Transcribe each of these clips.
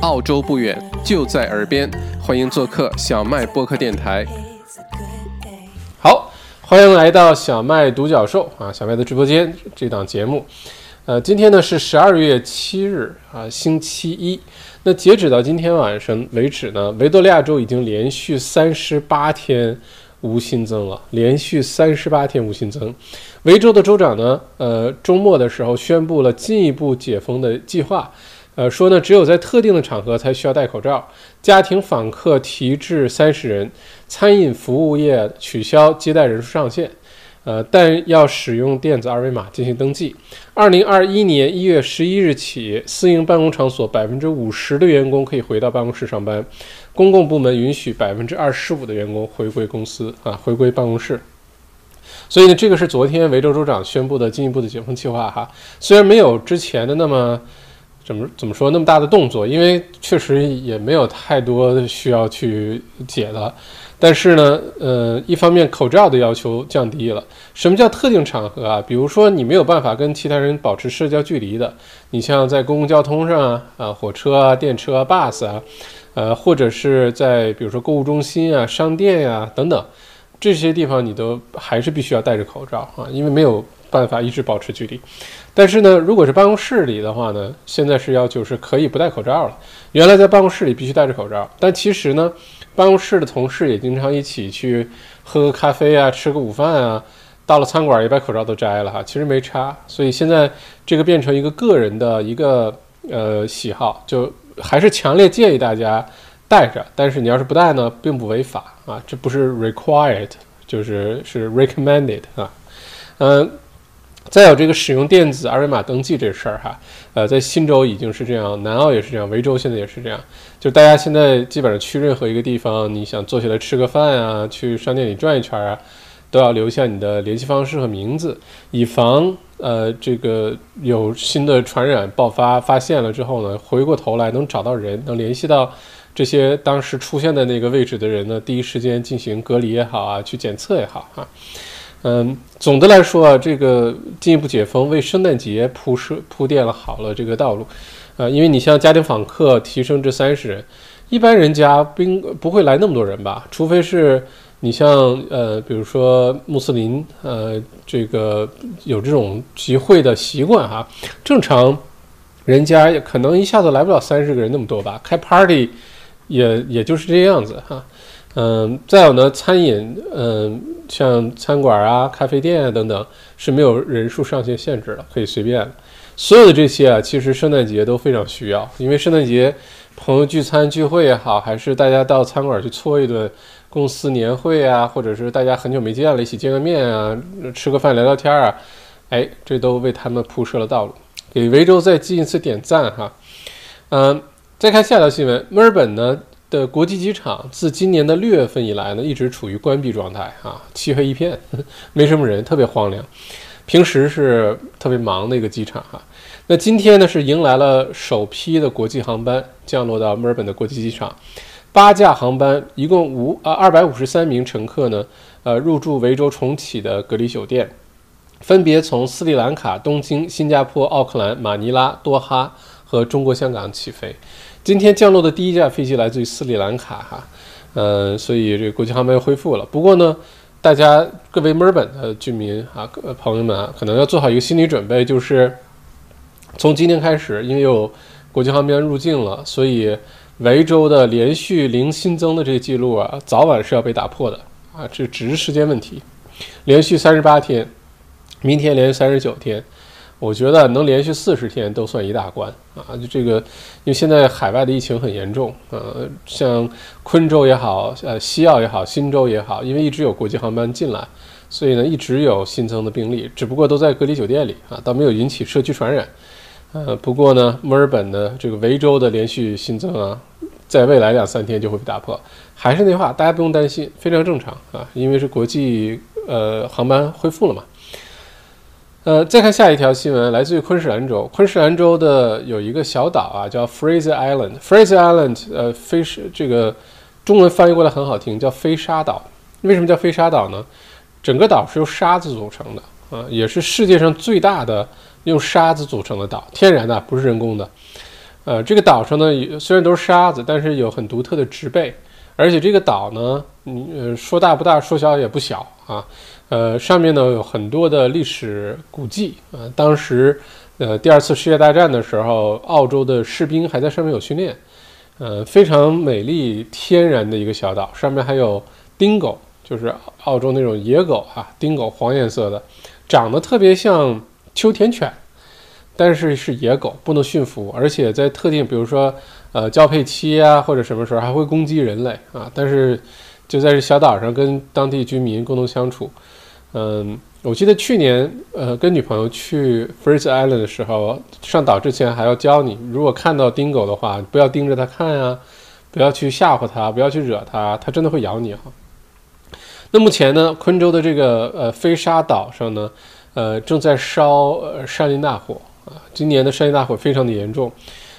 澳洲不远，就在耳边，欢迎做客小麦播客电台。好，欢迎来到小麦独角兽啊，小麦的直播间这档节目。呃，今天呢是十二月七日啊，星期一。那截止到今天晚上为止呢，维多利亚州已经连续三十八天无新增了，连续三十八天无新增。维州的州长呢，呃，周末的时候宣布了进一步解封的计划。呃，说呢，只有在特定的场合才需要戴口罩，家庭访客提至三十人，餐饮服务业取消接待人数上限，呃，但要使用电子二维码进行登记。二零二一年一月十一日起，私营办公场所百分之五十的员工可以回到办公室上班，公共部门允许百分之二十五的员工回归公司啊，回归办公室。所以呢，这个是昨天维州州长宣布的进一步的解封计划哈，虽然没有之前的那么。怎么怎么说那么大的动作？因为确实也没有太多需要去解的。但是呢，呃，一方面口罩的要求降低了。什么叫特定场合啊？比如说你没有办法跟其他人保持社交距离的，你像在公共交通上啊，啊，火车啊、电车啊、bus 啊，呃，或者是在比如说购物中心啊、商店呀等等这些地方，你都还是必须要戴着口罩啊，因为没有办法一直保持距离。但是呢，如果是办公室里的话呢，现在是要求是可以不戴口罩了。原来在办公室里必须戴着口罩，但其实呢，办公室的同事也经常一起去喝个咖啡啊，吃个午饭啊，到了餐馆也把口罩都摘了哈，其实没差。所以现在这个变成一个个人的一个呃喜好，就还是强烈建议大家戴着。但是你要是不戴呢，并不违法啊，这不是 required，就是是 recommended 啊，嗯。再有这个使用电子二维码登记这事儿哈，呃，在新州已经是这样，南澳也是这样，维州现在也是这样。就大家现在基本上去任何一个地方，你想坐下来吃个饭啊，去商店里转一圈啊，都要留下你的联系方式和名字，以防呃这个有新的传染爆发发现了之后呢，回过头来能找到人，能联系到这些当时出现在那个位置的人呢，第一时间进行隔离也好啊，去检测也好哈。嗯，总的来说啊，这个进一步解封为圣诞节铺设铺垫了好了这个道路，呃，因为你像家庭访客提升至三十人，一般人家并不会来那么多人吧，除非是你像呃，比如说穆斯林，呃，这个有这种集会的习惯哈，正常人家可能一下子来不了三十个人那么多吧，开 party 也也就是这样子哈。嗯，再有呢，餐饮，嗯，像餐馆啊、咖啡店啊等等，是没有人数上限限制的，可以随便。所有的这些啊，其实圣诞节都非常需要，因为圣诞节朋友聚餐聚会也好，还是大家到餐馆去搓一顿，公司年会啊，或者是大家很久没见了，一起见个面啊，吃个饭聊聊天啊，哎，这都为他们铺设了道路。给维州再进一次点赞哈。嗯，再看下条新闻，墨尔本呢？的国际机场自今年的六月份以来呢，一直处于关闭状态啊，漆黑一片，没什么人，特别荒凉。平时是特别忙的一个机场哈。那今天呢，是迎来了首批的国际航班降落到墨尔本的国际机场，八架航班，一共五啊二百五十三名乘客呢，呃，入住维州重启的隔离酒店，分别从斯里兰卡、东京、新加坡、奥克兰、马尼拉、多哈和中国香港起飞。今天降落的第一架飞机来自于斯里兰卡，哈，嗯，所以这个国际航班又恢复了。不过呢，大家各位墨尔本的居民啊，各朋友们啊，可能要做好一个心理准备，就是从今天开始，因为有国际航班入境了，所以维州的连续零新增的这个记录啊，早晚是要被打破的啊，这只是时间问题。连续三十八天，明天连续三十九天。我觉得能连续四十天都算一大关啊！就这个，因为现在海外的疫情很严重，呃，像昆州也好，呃，西澳也好，新州也好，因为一直有国际航班进来，所以呢，一直有新增的病例，只不过都在隔离酒店里啊，倒没有引起社区传染。呃，不过呢，墨尔本的这个维州的连续新增啊，在未来两三天就会被打破。还是那话，大家不用担心，非常正常啊，因为是国际呃航班恢复了嘛。呃，再看下一条新闻，来自于昆士兰州。昆士兰州的有一个小岛啊，叫 Fraser Island。Fraser Island，呃，飞是这个中文翻译过来很好听，叫飞沙岛。为什么叫飞沙岛呢？整个岛是由沙子组成的啊，也是世界上最大的用沙子组成的岛，天然的，不是人工的。呃，这个岛上呢，虽然都是沙子，但是有很独特的植被，而且这个岛呢，呃，说大不大，说小也不小啊。呃，上面呢有很多的历史古迹啊，当时呃第二次世界大战的时候，澳洲的士兵还在上面有训练。呃，非常美丽天然的一个小岛，上面还有丁狗，就是澳洲那种野狗啊，丁狗黄颜色的，长得特别像秋田犬。但是是野狗，不能驯服，而且在特定，比如说，呃，交配期啊，或者什么时候还会攻击人类啊。但是就在这小岛上跟当地居民共同相处。嗯，我记得去年，呃，跟女朋友去 Fraser Island 的时候，上岛之前还要教你，如果看到丁狗的话，不要盯着它看呀，不要去吓唬它，不要去惹它，它真的会咬你哈。那目前呢，昆州的这个呃飞沙岛上呢，呃，正在烧呃山林大火。啊，今年的山林大火非常的严重，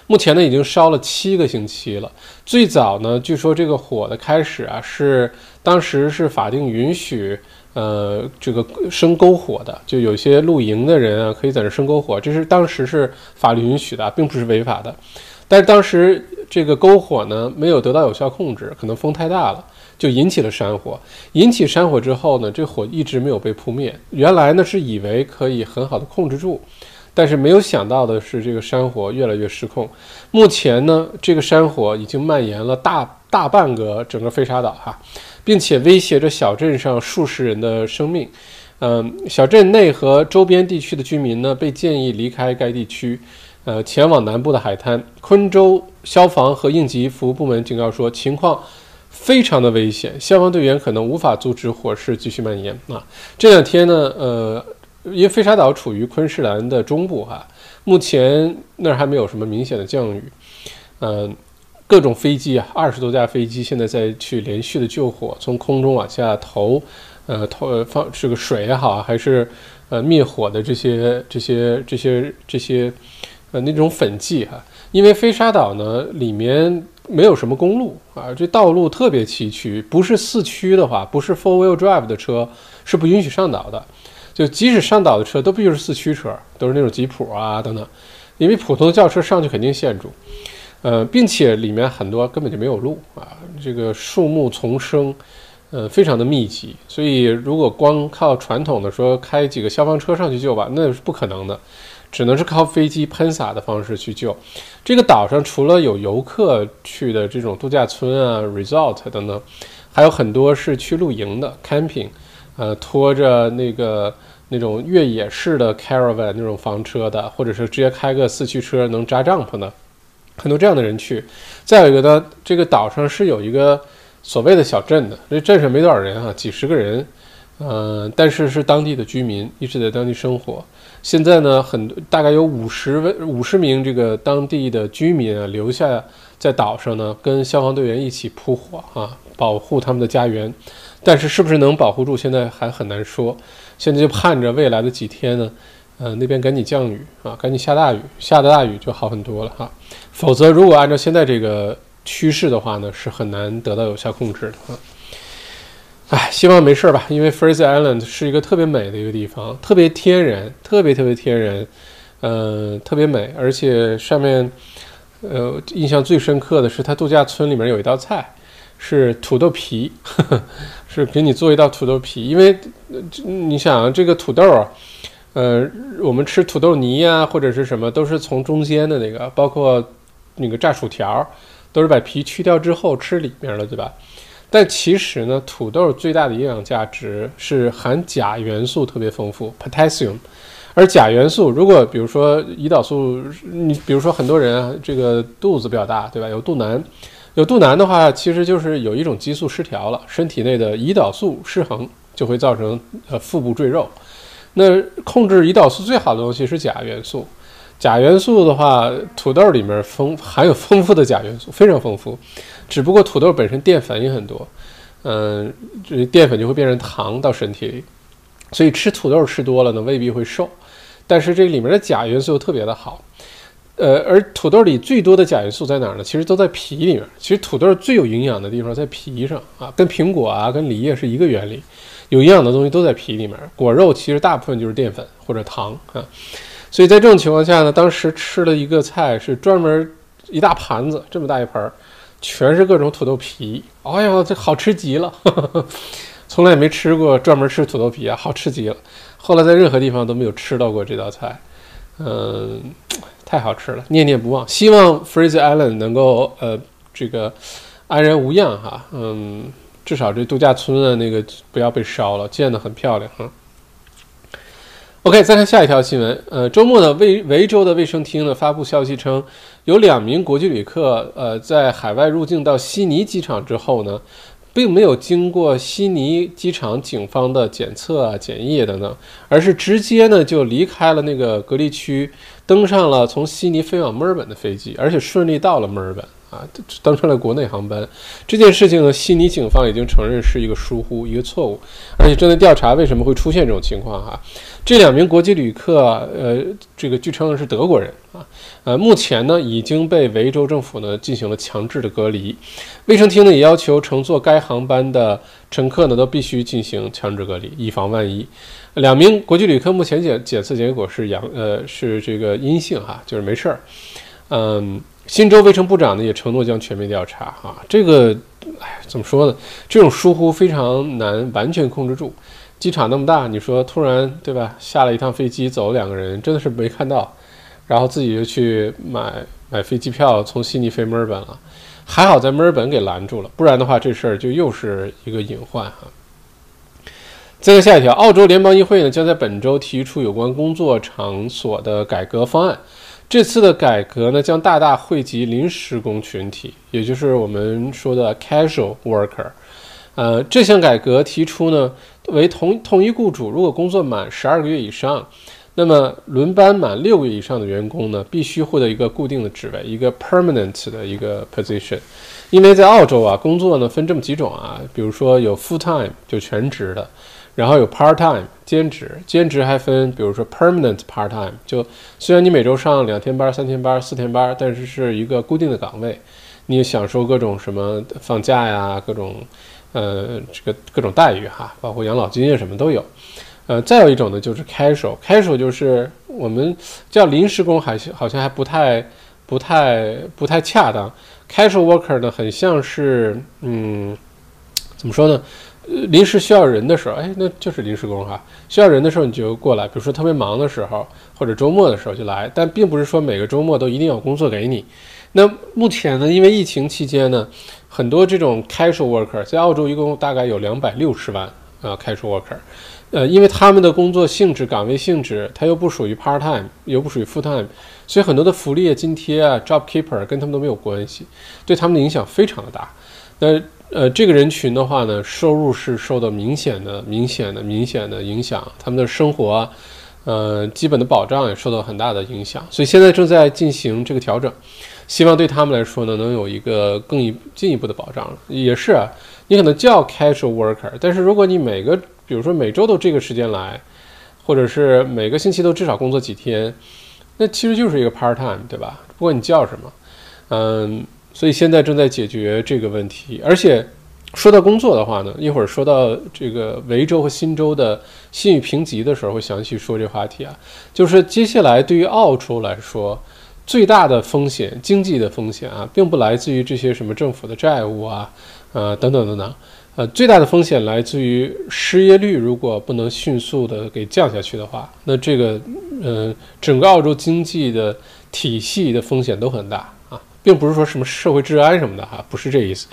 目前呢已经烧了七个星期了。最早呢，据说这个火的开始啊，是当时是法定允许，呃，这个生篝火的，就有些露营的人啊，可以在这生篝火，这是当时是法律允许的，并不是违法的。但是当时这个篝火呢，没有得到有效控制，可能风太大了，就引起了山火。引起山火之后呢，这火一直没有被扑灭。原来呢是以为可以很好的控制住。但是没有想到的是，这个山火越来越失控。目前呢，这个山火已经蔓延了大大半个整个飞沙岛哈，并且威胁着小镇上数十人的生命。嗯，小镇内和周边地区的居民呢，被建议离开该地区，呃，前往南部的海滩。昆州消防和应急服务部门警告说，情况非常的危险，消防队员可能无法阻止火势继续蔓延啊。这两天呢，呃。因为飞沙岛处于昆士兰的中部，哈，目前那儿还没有什么明显的降雨，嗯，各种飞机啊，二十多架飞机现在在去连续的救火，从空中往下投，呃，投放这个水也好，还是呃灭火的这些这些这些这些呃那种粉剂哈，因为飞沙岛呢里面没有什么公路啊，这道路特别崎岖，不是四驱的话，不是 four wheel drive 的车是不允许上岛的。就即使上岛的车都必须是四驱车，都是那种吉普啊等等，因为普通的轿车上去肯定陷住，呃，并且里面很多根本就没有路啊，这个树木丛生，呃，非常的密集，所以如果光靠传统的说开几个消防车上去救吧，那是不可能的，只能是靠飞机喷洒的方式去救。这个岛上除了有游客去的这种度假村啊、resort 等等，还有很多是去露营的 camping。呃，拖着那个那种越野式的 caravan 那种房车的，或者是直接开个四驱车能扎帐篷的，很多这样的人去。再有一个呢，这个岛上是有一个所谓的小镇的，这镇上没多少人啊，几十个人，呃，但是是当地的居民，一直在当地生活。现在呢，很多大概有五十位、五十名这个当地的居民啊，留下在岛上呢，跟消防队员一起扑火啊，保护他们的家园。但是是不是能保护住，现在还很难说。现在就盼着未来的几天呢，呃，那边赶紧降雨啊，赶紧下大雨，下的大雨就好很多了哈。否则，如果按照现在这个趋势的话呢，是很难得到有效控制的啊。唉，希望没事吧，因为 Fraser Island 是一个特别美的一个地方，特别天然，特别特别天然，呃，特别美，而且上面，呃，印象最深刻的是它度假村里面有一道菜。是土豆皮，是给你做一道土豆皮，因为你想这个土豆啊，呃，我们吃土豆泥呀或者是什么，都是从中间的那个，包括那个炸薯条，都是把皮去掉之后吃里面了，对吧？但其实呢，土豆最大的营养价值是含钾元素特别丰富，potassium，而钾元素如果比如说胰岛素，你比如说很多人啊这个肚子比较大，对吧？有肚腩。有肚腩的话，其实就是有一种激素失调了，身体内的胰岛素失衡，就会造成呃腹部赘肉。那控制胰岛素最好的东西是钾元素，钾元素的话，土豆里面丰含有丰富的钾元素，非常丰富。只不过土豆本身淀粉也很多，嗯，这淀粉就会变成糖到身体里，所以吃土豆吃多了呢，未必会瘦。但是这里面的钾元素特别的好。呃，而土豆里最多的钾元素在哪儿呢？其实都在皮里面。其实土豆最有营养的地方在皮上啊，跟苹果啊、跟梨叶是一个原理。有营养的东西都在皮里面。果肉其实大部分就是淀粉或者糖啊。所以在这种情况下呢，当时吃了一个菜，是专门一大盘子这么大一盘儿，全是各种土豆皮。哎呀，这好吃极了，从来也没吃过专门吃土豆皮啊，好吃极了。后来在任何地方都没有吃到过这道菜，嗯，太好吃了，念念不忘。希望 Fraser Island 能够呃这个安然无恙哈，嗯，至少这度假村的那个不要被烧了，建得很漂亮哈。OK，再看下一条新闻。呃，周末呢，维维州的卫生厅呢发布消息称，有两名国际旅客，呃，在海外入境到悉尼机场之后呢，并没有经过悉尼机场警方的检测啊、检疫等等，而是直接呢就离开了那个隔离区，登上了从悉尼飞往墨尔本的飞机，而且顺利到了墨尔本。啊，登上了国内航班，这件事情呢，悉尼警方已经承认是一个疏忽，一个错误，而且正在调查为什么会出现这种情况。哈，这两名国际旅客，呃，这个据称是德国人啊，呃，目前呢已经被维州政府呢进行了强制的隔离，卫生厅呢也要求乘坐该航班的乘客呢都必须进行强制隔离，以防万一。两名国际旅客目前检检测结果是阳，呃，是这个阴性哈，就是没事儿，嗯。新州卫生部长呢也承诺将全面调查啊，这个，哎，怎么说呢？这种疏忽非常难完全控制住。机场那么大，你说突然对吧？下了一趟飞机走了两个人，真的是没看到，然后自己就去买买飞机票从悉尼飞墨尔本了，还好在墨尔本给拦住了，不然的话这事儿就又是一个隐患哈。再看下一条，澳洲联邦议会呢将在本周提出有关工作场所的改革方案。这次的改革呢，将大大惠及临时工群体，也就是我们说的 casual worker。呃，这项改革提出呢，为同同一雇主如果工作满十二个月以上，那么轮班满六个月以上的员工呢，必须获得一个固定的职位，一个 permanent 的一个 position。因为在澳洲啊，工作呢分这么几种啊，比如说有 full time 就全职的。然后有 part time 兼职，兼职还分，比如说 permanent part time，就虽然你每周上两天班、三天班、四天班，但是是一个固定的岗位，你也享受各种什么放假呀，各种呃这个各种待遇哈，包括养老金啊什么都有。呃，再有一种呢就是 casual，casual 就是我们叫临时工，还好像还不太不太不太恰当。casual worker 呢很像是嗯，怎么说呢？临时需要人的时候，哎，那就是临时工哈。需要人的时候你就过来，比如说特别忙的时候，或者周末的时候就来。但并不是说每个周末都一定要工作给你。那目前呢，因为疫情期间呢，很多这种 casual worker 在澳洲一共大概有两百六十万啊 casual worker。呃，因为他们的工作性质、岗位性质，它又不属于 part time，又不属于 full time，所以很多的福利啊、津贴啊、job keeper 跟他们都没有关系，对他们的影响非常的大。那呃，这个人群的话呢，收入是受到明显的、明显的、明显的影响，他们的生活，呃，基本的保障也受到很大的影响，所以现在正在进行这个调整，希望对他们来说呢，能有一个更一进一步的保障。也是啊，你可能叫 casual worker，但是如果你每个，比如说每周都这个时间来，或者是每个星期都至少工作几天，那其实就是一个 part time，对吧？不管你叫什么，嗯。所以现在正在解决这个问题，而且说到工作的话呢，一会儿说到这个维州和新州的信誉评级的时候，会详细说这话题啊。就是接下来对于澳洲来说，最大的风险，经济的风险啊，并不来自于这些什么政府的债务啊，呃，等等等等，呃，最大的风险来自于失业率如果不能迅速的给降下去的话，那这个，呃，整个澳洲经济的体系的风险都很大。并不是说什么社会治安什么的哈，不是这意思。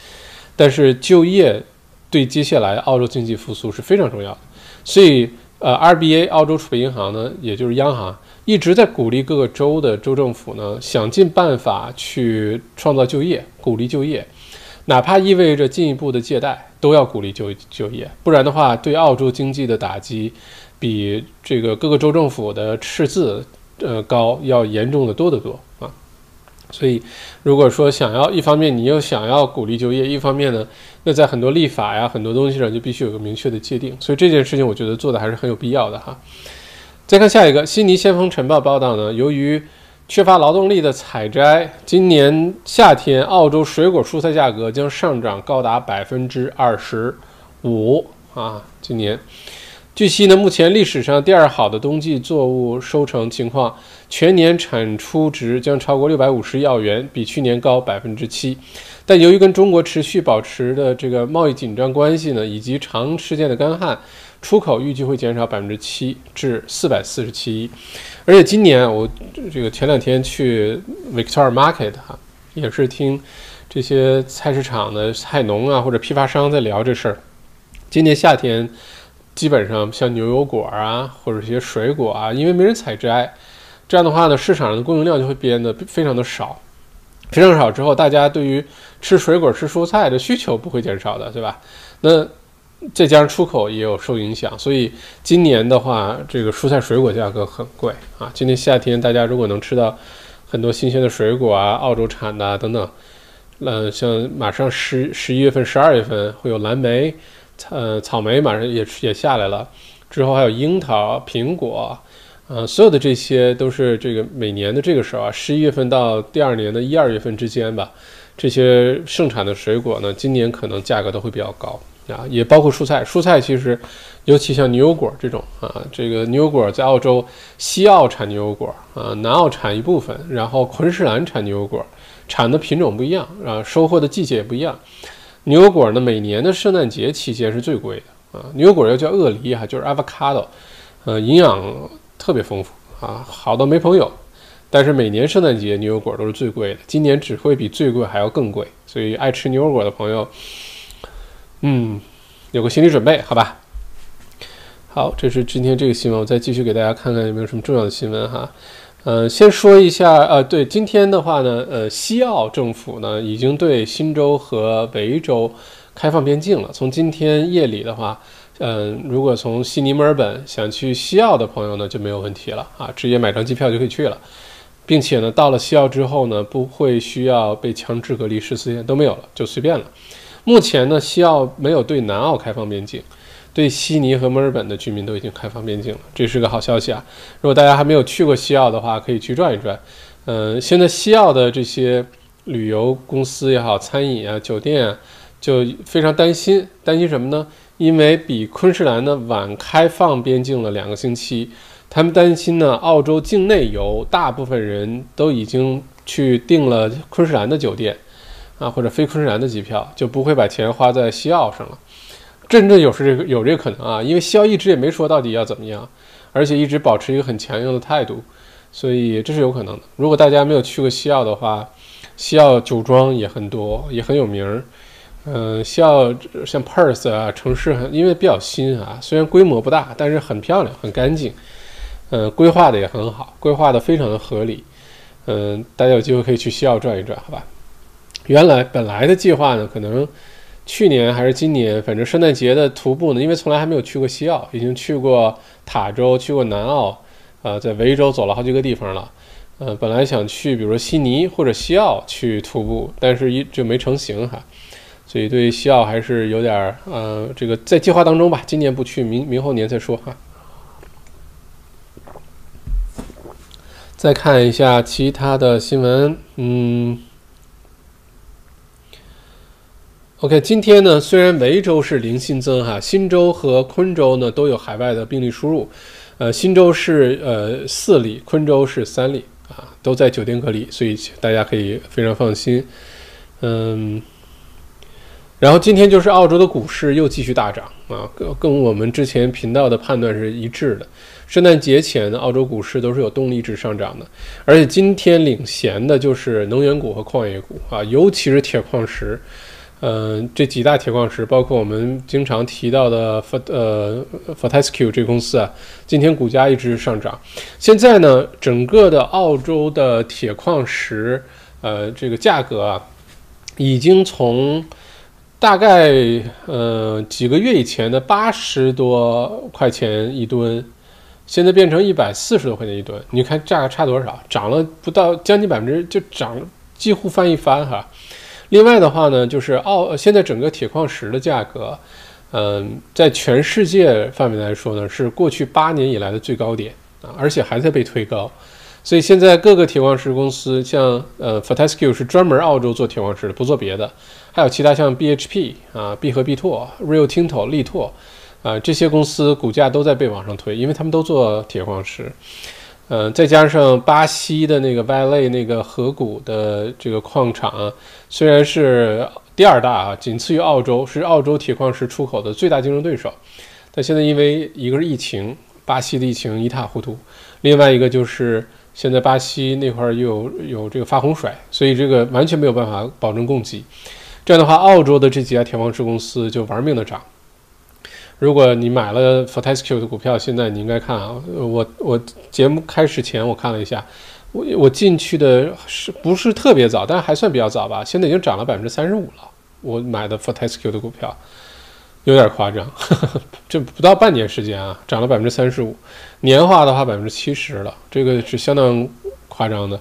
但是就业对接下来澳洲经济复苏是非常重要的。所以，呃，RBA 澳洲储备银行呢，也就是央行一直在鼓励各个州的州政府呢，想尽办法去创造就业，鼓励就业，哪怕意味着进一步的借贷，都要鼓励就就业。不然的话，对澳洲经济的打击比这个各个州政府的赤字呃高要严重的多得多。所以，如果说想要一方面你又想要鼓励就业，一方面呢，那在很多立法呀、很多东西上就必须有个明确的界定。所以这件事情，我觉得做的还是很有必要的哈。再看下一个，悉尼先锋晨报报道呢，由于缺乏劳动力的采摘，今年夏天澳洲水果蔬菜价格将上涨高达百分之二十五啊！今年。据悉呢，目前历史上第二好的冬季作物收成情况，全年产出值将超过六百五十亿澳元，比去年高百分之七。但由于跟中国持续保持的这个贸易紧张关系呢，以及长时间的干旱，出口预计会减少百分之七至四百四十七亿。而且今年我这个前两天去 Victoria Market 哈，也是听这些菜市场的菜农啊或者批发商在聊这事儿。今年夏天。基本上像牛油果啊，或者一些水果啊，因为没人采摘，这样的话呢，市场上的供应量就会变得非常的少，非常少之后，大家对于吃水果、吃蔬菜的需求不会减少的，对吧？那再加上出口也有受影响，所以今年的话，这个蔬菜水果价格很贵啊。今年夏天大家如果能吃到很多新鲜的水果啊，澳洲产的等等，呃，像马上十十一月份、十二月份会有蓝莓。呃，草莓马上也也下来了，之后还有樱桃、苹果，呃，所有的这些都是这个每年的这个时候啊，十一月份到第二年的一二月份之间吧，这些盛产的水果呢，今年可能价格都会比较高啊，也包括蔬菜。蔬菜其实，尤其像牛油果这种啊，这个牛油果在澳洲西澳产牛油果啊，南澳产一部分，然后昆士兰产牛油果，产的品种不一样啊，收获的季节也不一样。牛油果呢，每年的圣诞节期间是最贵的啊。牛油果又叫鳄梨哈，就是 avocado，呃，营养特别丰富啊，好到没朋友。但是每年圣诞节牛油果都是最贵的，今年只会比最贵还要更贵。所以爱吃牛油果的朋友，嗯，有个心理准备，好吧？好，这是今天这个新闻，我再继续给大家看看有没有什么重要的新闻哈。呃，先说一下，呃，对，今天的话呢，呃，西澳政府呢已经对新州和维州开放边境了。从今天夜里的话，嗯，如果从悉尼、墨尔本想去西澳的朋友呢就没有问题了啊，直接买张机票就可以去了，并且呢，到了西澳之后呢，不会需要被强制隔离十四天都没有了，就随便了。目前呢，西澳没有对南澳开放边境。对悉尼和墨尔本的居民都已经开放边境了，这是个好消息啊！如果大家还没有去过西澳的话，可以去转一转。嗯，现在西澳的这些旅游公司也好，餐饮啊、酒店啊，就非常担心，担心什么呢？因为比昆士兰呢晚开放边境了两个星期，他们担心呢，澳洲境内游大部分人都已经去订了昆士兰的酒店啊，或者飞昆士兰的机票，就不会把钱花在西澳上了。真正有是这个有这个可能啊，因为西澳一直也没说到底要怎么样，而且一直保持一个很强硬的态度，所以这是有可能的。如果大家没有去过西澳的话，西澳酒庄也很多，也很有名儿。嗯，西澳像 Perth 啊，城市很因为比较新啊，虽然规模不大，但是很漂亮，很干净。嗯，规划的也很好，规划的非常的合理。嗯，大家有机会可以去西澳转一转，好吧？原来本来的计划呢，可能。去年还是今年，反正圣诞节的徒步呢，因为从来还没有去过西澳，已经去过塔州，去过南澳，啊，在维州走了好几个地方了，呃，本来想去，比如说悉尼或者西澳去徒步，但是一就没成行哈，所以对西澳还是有点儿，呃，这个在计划当中吧，今年不去，明明后年再说哈。再看一下其他的新闻，嗯。OK，今天呢，虽然维州是零新增哈，新州和昆州呢都有海外的病例输入，呃，新州是呃四例，昆州是三例啊，都在酒店隔离，所以大家可以非常放心。嗯，然后今天就是澳洲的股市又继续大涨啊，跟跟我们之前频道的判断是一致的。圣诞节前的澳洲股市都是有动力值上涨的，而且今天领衔的就是能源股和矿业股啊，尤其是铁矿石。嗯，这几大铁矿石，包括我们经常提到的 Fort 呃 Fortescue 这公司啊，今天股价一直上涨。现在呢，整个的澳洲的铁矿石，呃，这个价格啊，已经从大概呃几个月以前的八十多块钱一吨，现在变成一百四十多块钱一吨。你看价格差多少？涨了不到将近百分之，就涨了几乎翻一番哈。另外的话呢，就是澳现在整个铁矿石的价格，嗯，在全世界范围来说呢，是过去八年以来的最高点啊，而且还在被推高。所以现在各个铁矿石公司，像呃 Fortescue 是专门澳洲做铁矿石的，不做别的。还有其他像 BHP 啊，必和必拓、Rio Tinto、力拓，啊，这些公司股价都在被往上推，因为他们都做铁矿石。嗯，再加上巴西的那个 Valley 那个河谷的这个矿场，虽然是第二大啊，仅次于澳洲，是澳洲铁矿石出口的最大竞争对手。但现在因为一个是疫情，巴西的疫情一塌糊涂，另外一个就是现在巴西那块又有有这个发洪水，所以这个完全没有办法保证供给。这样的话，澳洲的这几家铁矿石公司就玩命的涨。如果你买了 Fortescue 的股票，现在你应该看啊，我我节目开始前我看了一下，我我进去的是不是特别早，但还算比较早吧？现在已经涨了百分之三十五了。我买的 Fortescue 的股票有点夸张，这不到半年时间啊，涨了百分之三十五，年化的话百分之七十了，这个是相当夸张的。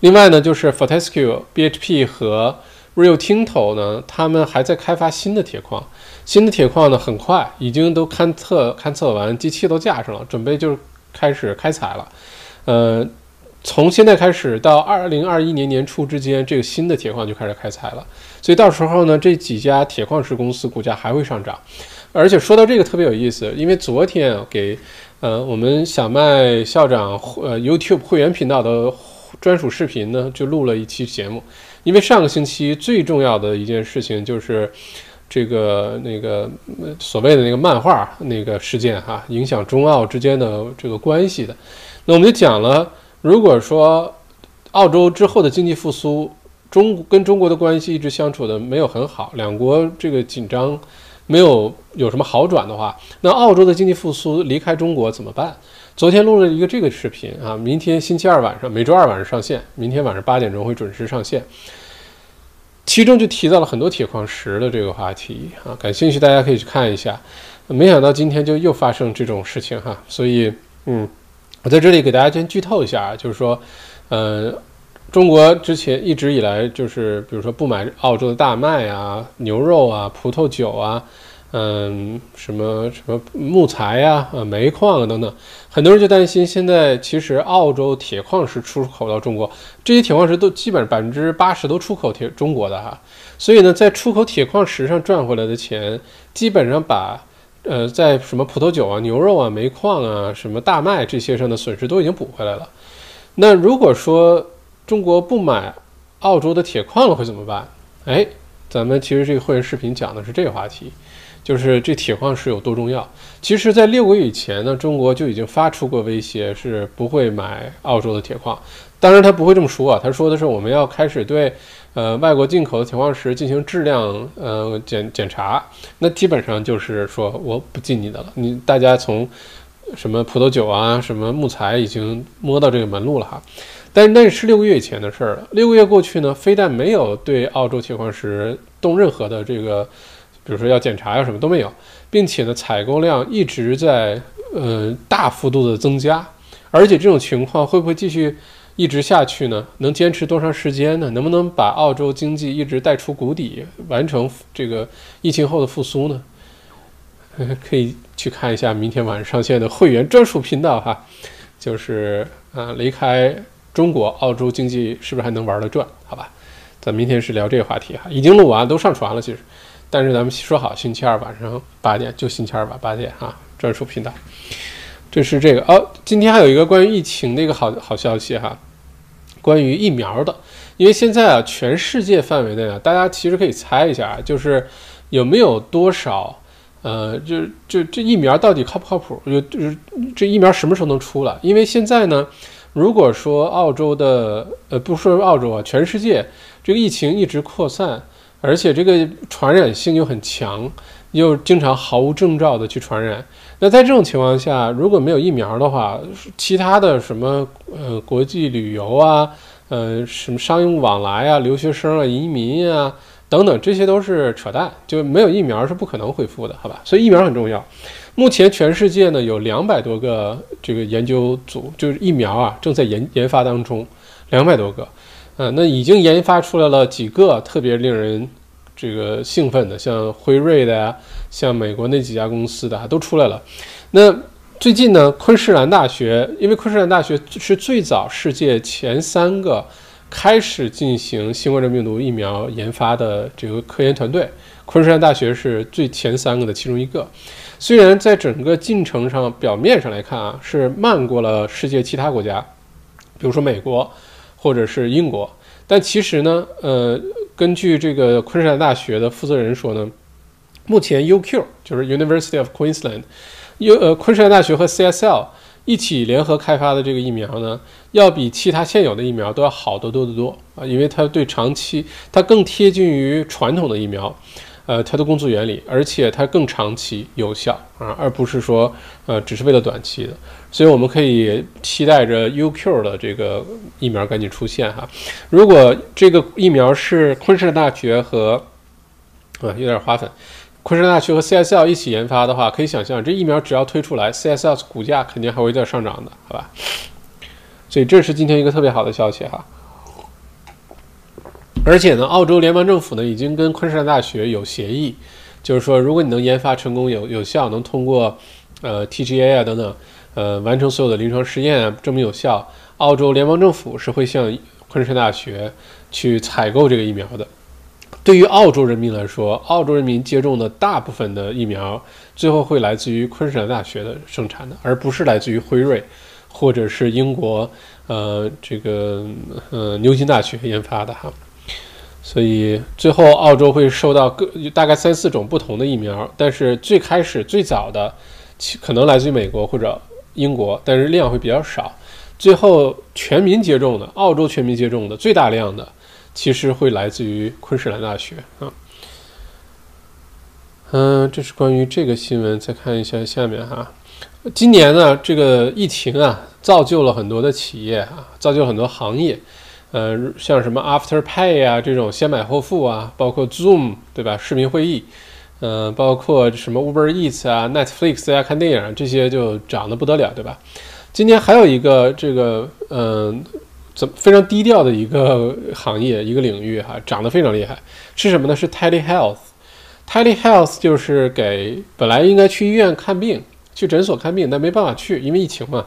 另外呢，就是 Fortescue、BHP 和 Rio Tinto 呢，他们还在开发新的铁矿。新的铁矿呢，很快已经都勘测勘测完，机器都架上了，准备就开始开采了。呃，从现在开始到二零二一年年初之间，这个新的铁矿就开始开采了。所以到时候呢，这几家铁矿石公司股价还会上涨。而且说到这个特别有意思，因为昨天给呃我们小麦校长呃 YouTube 会员频道的专属视频呢，就录了一期节目。因为上个星期最重要的一件事情就是。这个那个所谓的那个漫画那个事件哈，影响中澳之间的这个关系的，那我们就讲了，如果说澳洲之后的经济复苏，中跟中国的关系一直相处的没有很好，两国这个紧张没有有什么好转的话，那澳洲的经济复苏离开中国怎么办？昨天录了一个这个视频啊，明天星期二晚上，每周二晚上上线，明天晚上八点钟会准时上线。其中就提到了很多铁矿石的这个话题啊，感兴趣大家可以去看一下。没想到今天就又发生这种事情哈，所以嗯，我在这里给大家先剧透一下，就是说，呃，中国之前一直以来就是比如说不买澳洲的大麦啊、牛肉啊、葡萄酒啊。嗯，什么什么木材呀、呃煤矿啊等等，很多人就担心，现在其实澳洲铁矿石出口到中国，这些铁矿石都基本上百分之八十都出口铁中国的哈，所以呢，在出口铁矿石上赚回来的钱，基本上把呃在什么葡萄酒啊、牛肉啊、煤矿啊、什么大麦这些上的损失都已经补回来了。那如果说中国不买澳洲的铁矿了，会怎么办？哎，咱们其实这个会员视频讲的是这个话题。就是这铁矿石有多重要？其实，在六个月以前呢，中国就已经发出过威胁，是不会买澳洲的铁矿。当然，他不会这么说啊，他说的是我们要开始对，呃，外国进口的铁矿石进行质量呃检检查。那基本上就是说我不进你的了。你大家从什么葡萄酒啊，什么木材已经摸到这个门路了哈。但那是六个月以前的事儿了。六个月过去呢，非但没有对澳洲铁矿石动任何的这个。比如说要检查呀，什么都没有，并且呢，采购量一直在呃大幅度的增加，而且这种情况会不会继续一直下去呢？能坚持多长时间呢？能不能把澳洲经济一直带出谷底，完成这个疫情后的复苏呢？可以去看一下明天晚上上线的会员专属频道哈，就是啊，离开中国，澳洲经济是不是还能玩得转？好吧，咱明天是聊这个话题哈，已经录完，都上传了，其实。但是咱们说好，星期二晚上八点就星期二晚八点哈，专属频道。这是这个哦。今天还有一个关于疫情的一个好好消息哈，关于疫苗的。因为现在啊，全世界范围内啊，大家其实可以猜一下，就是有没有多少呃，就就这疫苗到底靠不靠谱？就就是这疫苗什么时候能出来？因为现在呢，如果说澳洲的呃，不说澳洲啊，全世界这个疫情一直扩散。而且这个传染性又很强，又经常毫无征兆的去传染。那在这种情况下，如果没有疫苗的话，其他的什么呃国际旅游啊，呃什么商务往来啊，留学生啊，移民啊等等，这些都是扯淡，就没有疫苗是不可能恢复的，好吧？所以疫苗很重要。目前全世界呢有两百多个这个研究组，就是疫苗啊正在研研发当中，两百多个。啊，那已经研发出来了几个特别令人这个兴奋的，像辉瑞的呀，像美国那几家公司的都出来了。那最近呢，昆士兰大学，因为昆士兰大学是最早世界前三个开始进行新冠状病毒疫苗研发的这个科研团队，昆士兰大学是最前三个的其中一个。虽然在整个进程上表面上来看啊，是慢过了世界其他国家，比如说美国或者是英国，但其实呢，呃，根据这个昆士兰大学的负责人说呢，目前 UQ 就是 University of Queensland，有呃昆士兰大学和 CSL 一起联合开发的这个疫苗呢，要比其他现有的疫苗都要好得多得多啊，因为它对长期它更贴近于传统的疫苗。呃，它的工作原理，而且它更长期有效啊，而不是说呃只是为了短期的，所以我们可以期待着 UQ 的这个疫苗赶紧出现哈。如果这个疫苗是昆士兰大学和啊有点花粉，昆士兰大学和 CSL 一起研发的话，可以想象这疫苗只要推出来，CSL 股价肯定还会再上涨的，好吧？所以这是今天一个特别好的消息哈。而且呢，澳洲联邦政府呢已经跟昆士兰大学有协议，就是说，如果你能研发成功、有有效，能通过呃 TGA 啊等等，呃完成所有的临床试验啊，证明有效，澳洲联邦政府是会向昆士兰大学去采购这个疫苗的。对于澳洲人民来说，澳洲人民接种的大部分的疫苗，最后会来自于昆士兰大学的生产的，而不是来自于辉瑞或者是英国呃这个呃牛津大学研发的哈。所以最后，澳洲会收到各大概三四种不同的疫苗，但是最开始最早的，其可能来自于美国或者英国，但是量会比较少。最后全民接种的，澳洲全民接种的最大量的，其实会来自于昆士兰大学啊。嗯，这是关于这个新闻。再看一下下面哈，今年呢，这个疫情啊，造就了很多的企业啊，造就很多行业。呃，像什么 Afterpay 啊这种先买后付啊，包括 Zoom 对吧？视频会议，嗯，包括什么 Uber Eats 啊、Netflix 啊，看电影这些就涨得不得了，对吧？今年还有一个这个，嗯，怎非常低调的一个行业一个领域哈，涨得非常厉害，是什么呢？是 Telehealth。Telehealth 就是给本来应该去医院看病、去诊所看病，但没办法去，因为疫情嘛。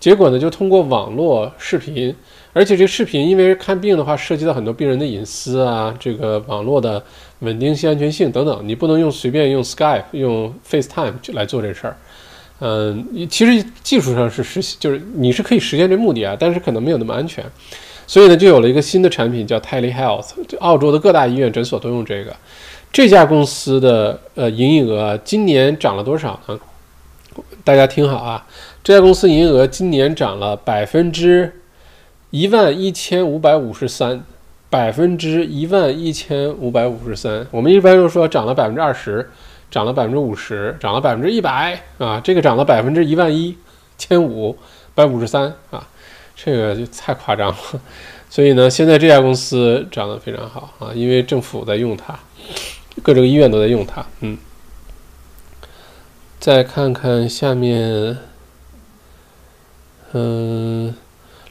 结果呢，就通过网络视频。而且这视频，因为看病的话，涉及到很多病人的隐私啊，这个网络的稳定性、安全性等等，你不能用随便用 Skype、用 FaceTime 来做这事儿。嗯，其实技术上是实现，就是你是可以实现这目的啊，但是可能没有那么安全。所以呢，就有了一个新的产品叫 Telehealth，澳洲的各大医院诊所都用这个。这家公司的呃营业额今年涨了多少呢？大家听好啊，这家公司营业额今年涨了百分之。一万一千五百五十三，百分之一万一千五百五十三。我们一般就说涨了百分之二十，涨了百分之五十，涨了百分之一百啊，这个涨了百分之一万一千五百五十三啊，这个就太夸张了。所以呢，现在这家公司涨得非常好啊，因为政府在用它，各个医院都在用它。嗯，再看看下面，嗯。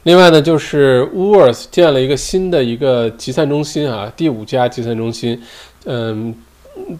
另外呢，就是 w o o r t h 建了一个新的一个集散中心啊，第五家集散中心。嗯，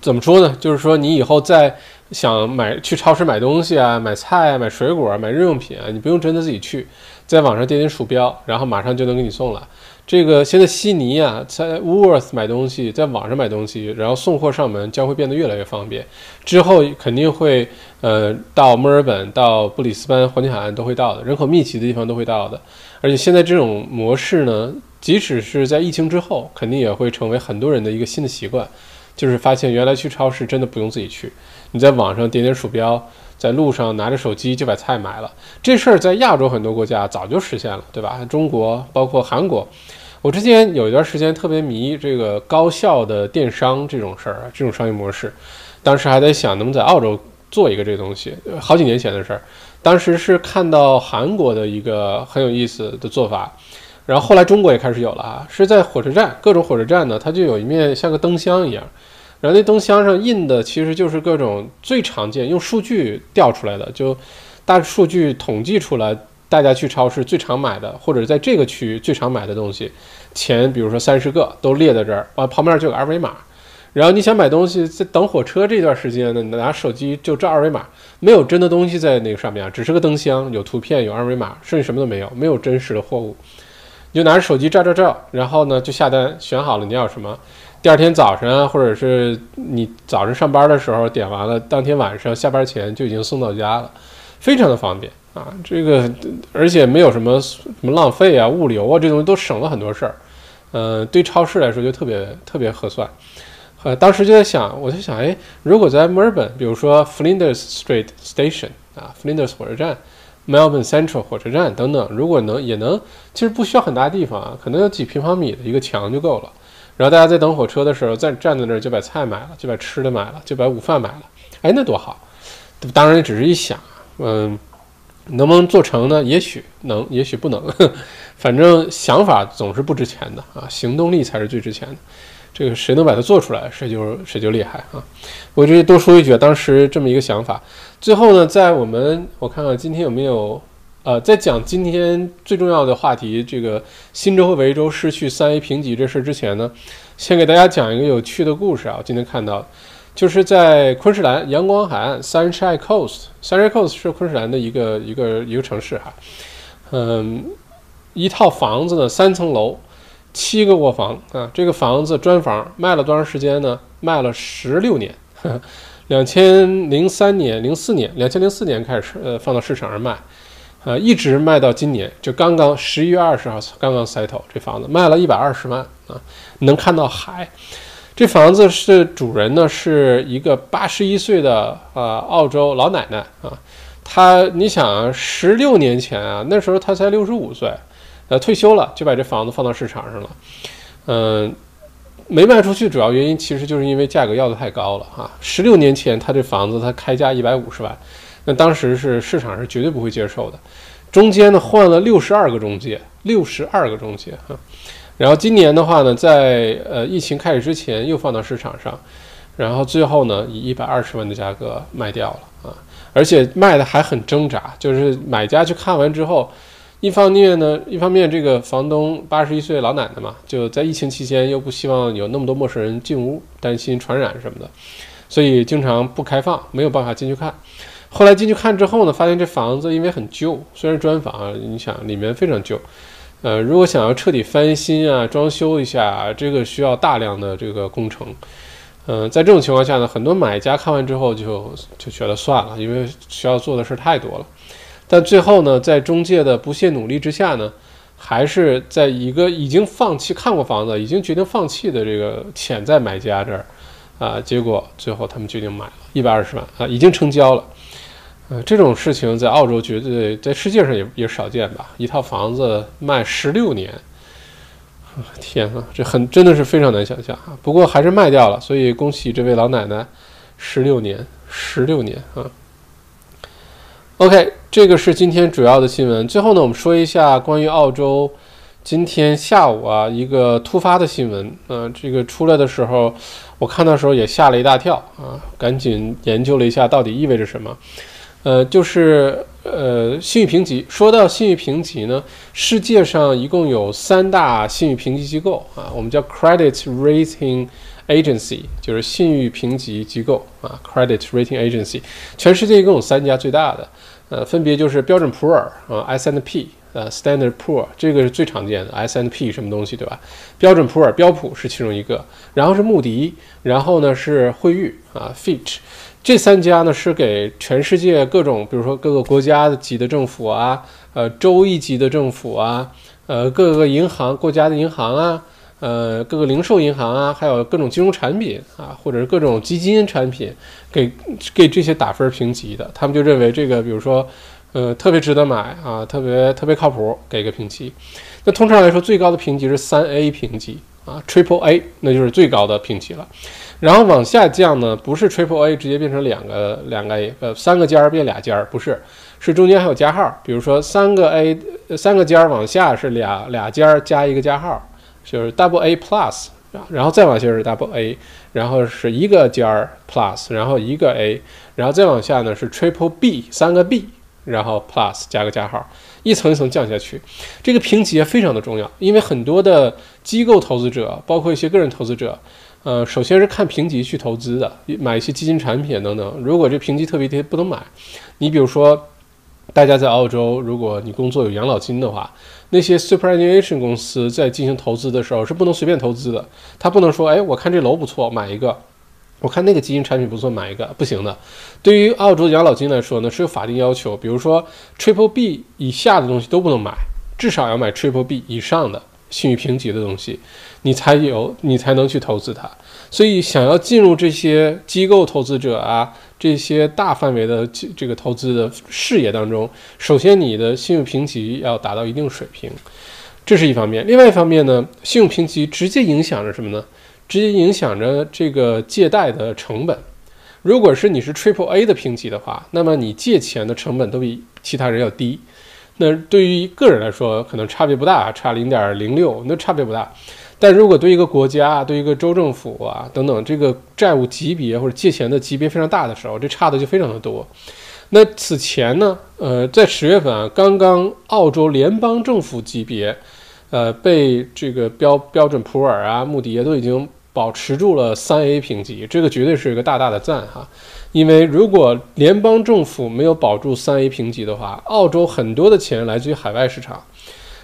怎么说呢？就是说你以后再想买去超市买东西啊，买菜啊，买水果、啊买日用品啊，你不用真的自己去，在网上点点鼠标，然后马上就能给你送了。这个现在悉尼啊，在 Woolworth 买东西，在网上买东西，然后送货上门将会变得越来越方便。之后肯定会，呃，到墨尔本、到布里斯班、黄金海岸都会到的，人口密集的地方都会到的。而且现在这种模式呢，即使是在疫情之后，肯定也会成为很多人的一个新的习惯，就是发现原来去超市真的不用自己去，你在网上点点鼠标。在路上拿着手机就把菜买了，这事儿在亚洲很多国家早就实现了，对吧？中国包括韩国，我之前有一段时间特别迷这个高效的电商这种事儿，这种商业模式，当时还在想能不能在澳洲做一个这东西，好几年前的事儿。当时是看到韩国的一个很有意思的做法，然后后来中国也开始有了啊，是在火车站，各种火车站呢，它就有一面像个灯箱一样。然后那灯箱上印的其实就是各种最常见用数据调出来的，就大数据统计出来，大家去超市最常买的，或者在这个区域最常买的东西，前比如说三十个都列在这儿，完旁边就有二维码。然后你想买东西，在等火车这段时间呢，你拿手机就照二维码，没有真的东西在那个上面啊，只是个灯箱，有图片有二维码，剩下什么都没有，没有真实的货物。你就拿着手机照照照，然后呢就下单，选好了你要什么，第二天早晨，或者是你早上上班的时候点完了，当天晚上下班前就已经送到家了，非常的方便啊。这个而且没有什么什么浪费啊、物流啊这东西都省了很多事儿，嗯，对超市来说就特别特别合算。呃，当时就在想，我就想，哎，如果在墨尔本，比如说 Flinders Street Station 啊，Flinders 火车站，Melbourne Central 火车站等等，如果能也能，其实不需要很大地方啊，可能有几平方米的一个墙就够了。然后大家在等火车的时候，在站在那儿就把菜买了，就把吃的买了，就把午饭买了，哎，那多好！当然只是一想，嗯，能不能做成呢？也许能，也许不能，反正想法总是不值钱的啊，行动力才是最值钱的。这个谁能把它做出来，谁就谁就厉害啊！我这多说一句，当时这么一个想法。最后呢，在我们我看看今天有没有，呃，在讲今天最重要的话题，这个新州和维州失去三 A 评级这事之前呢，先给大家讲一个有趣的故事啊。今天看到，就是在昆士兰阳光海岸 （Sunshine Coast），Sunshine Coast 是昆士兰的一个一个一个城市哈。嗯，一套房子呢，三层楼。七个卧房啊，这个房子砖房卖了多长时间呢？卖了十六年，两千零三年、零四年、两千零四年开始呃放到市场上卖，呃一直卖到今年，就刚刚十一月二十号刚刚 settle 这房子卖了一百二十万啊，能看到海。这房子是主人呢是一个八十一岁的啊澳洲老奶奶啊，她你想啊，十六年前啊那时候她才六十五岁。呃，退休了就把这房子放到市场上了，嗯，没卖出去，主要原因其实就是因为价格要的太高了哈。十六年前她这房子她开价一百五十万，那当时是市场是绝对不会接受的。中间呢换了六十二个中介，六十二个中介哈。然后今年的话呢，在呃疫情开始之前又放到市场上，然后最后呢以一百二十万的价格卖掉了啊，而且卖的还很挣扎，就是买家去看完之后。一方面呢，一方面这个房东八十一岁老奶奶嘛，就在疫情期间又不希望有那么多陌生人进屋，担心传染什么的，所以经常不开放，没有办法进去看。后来进去看之后呢，发现这房子因为很旧，虽然砖房，你想里面非常旧，呃，如果想要彻底翻新啊、装修一下，这个需要大量的这个工程。嗯，在这种情况下呢，很多买家看完之后就就觉得算了，因为需要做的事太多了。但最后呢，在中介的不懈努力之下呢，还是在一个已经放弃看过房子、已经决定放弃的这个潜在买家这儿，啊，结果最后他们决定买了一百二十万啊，已经成交了。呃，这种事情在澳洲绝对在世界上也也少见吧？一套房子卖十六年，天啊，这很真的是非常难想象啊。不过还是卖掉了，所以恭喜这位老奶奶，十六年，十六年啊。OK，这个是今天主要的新闻。最后呢，我们说一下关于澳洲今天下午啊一个突发的新闻。嗯，这个出来的时候，我看到时候也吓了一大跳啊，赶紧研究了一下到底意味着什么。呃，就是呃信誉评级。说到信誉评级呢，世界上一共有三大信誉评级机构啊，我们叫 Credit Rating。Agency 就是信誉评级机构啊，Credit Rating Agency，全世界一共有三家最大的，呃，分别就是标准普尔啊 SNP 呃，Standard Poor，这个是最常见的，S n P 什么东西对吧？标准普尔标普是其中一个，然后是穆迪，然后呢是惠誉啊，Fitch，这三家呢是给全世界各种，比如说各个国家的级的政府啊，呃，州一级的政府啊，呃，各个银行国家的银行啊。呃，各个零售银行啊，还有各种金融产品啊，或者是各种基金产品，给给这些打分评级的，他们就认为这个，比如说，呃，特别值得买啊，特别特别靠谱，给个评级。那通常来说，最高的评级是三 A 评级啊，Triple A，那就是最高的评级了。然后往下降呢，不是 Triple A 直接变成两个两个 A，呃，三个尖儿变俩尖儿，不是，是中间还有加号，比如说三个 A，三个尖儿往下是俩俩尖儿加一个加号。就是 double A plus 啊，然后再往下是 double A，然后是一个尖儿 plus，然后一个 A，然后再往下呢是 triple B，三个 B，然后 plus 加个加号，一层一层降下去。这个评级非常的重要，因为很多的机构投资者，包括一些个人投资者，呃，首先是看评级去投资的，买一些基金产品等等。如果这评级特别低，不能买。你比如说。大家在澳洲，如果你工作有养老金的话，那些 superannuation 公司在进行投资的时候是不能随便投资的。他不能说，哎，我看这楼不错，买一个；我看那个基金产品不错，买一个，不行的。对于澳洲养老金来说呢，是有法定要求，比如说 triple B 以下的东西都不能买，至少要买 triple B 以上的信誉评级的东西，你才有，你才能去投资它。所以，想要进入这些机构投资者啊，这些大范围的这个投资的视野当中，首先你的信用评级要达到一定水平，这是一方面。另外一方面呢，信用评级直接影响着什么呢？直接影响着这个借贷的成本。如果是你是 Triple A 的评级的话，那么你借钱的成本都比其他人要低。那对于个人来说，可能差别不大，差零点零六，那差别不大。但如果对一个国家、对一个州政府啊等等，这个债务级别或者借钱的级别非常大的时候，这差的就非常的多。那此前呢，呃，在十月份啊，刚刚澳洲联邦政府级别，呃，被这个标标准普尔啊、穆迪啊都已经保持住了三 A 评级，这个绝对是一个大大的赞哈。因为如果联邦政府没有保住三 A 评级的话，澳洲很多的钱来自于海外市场。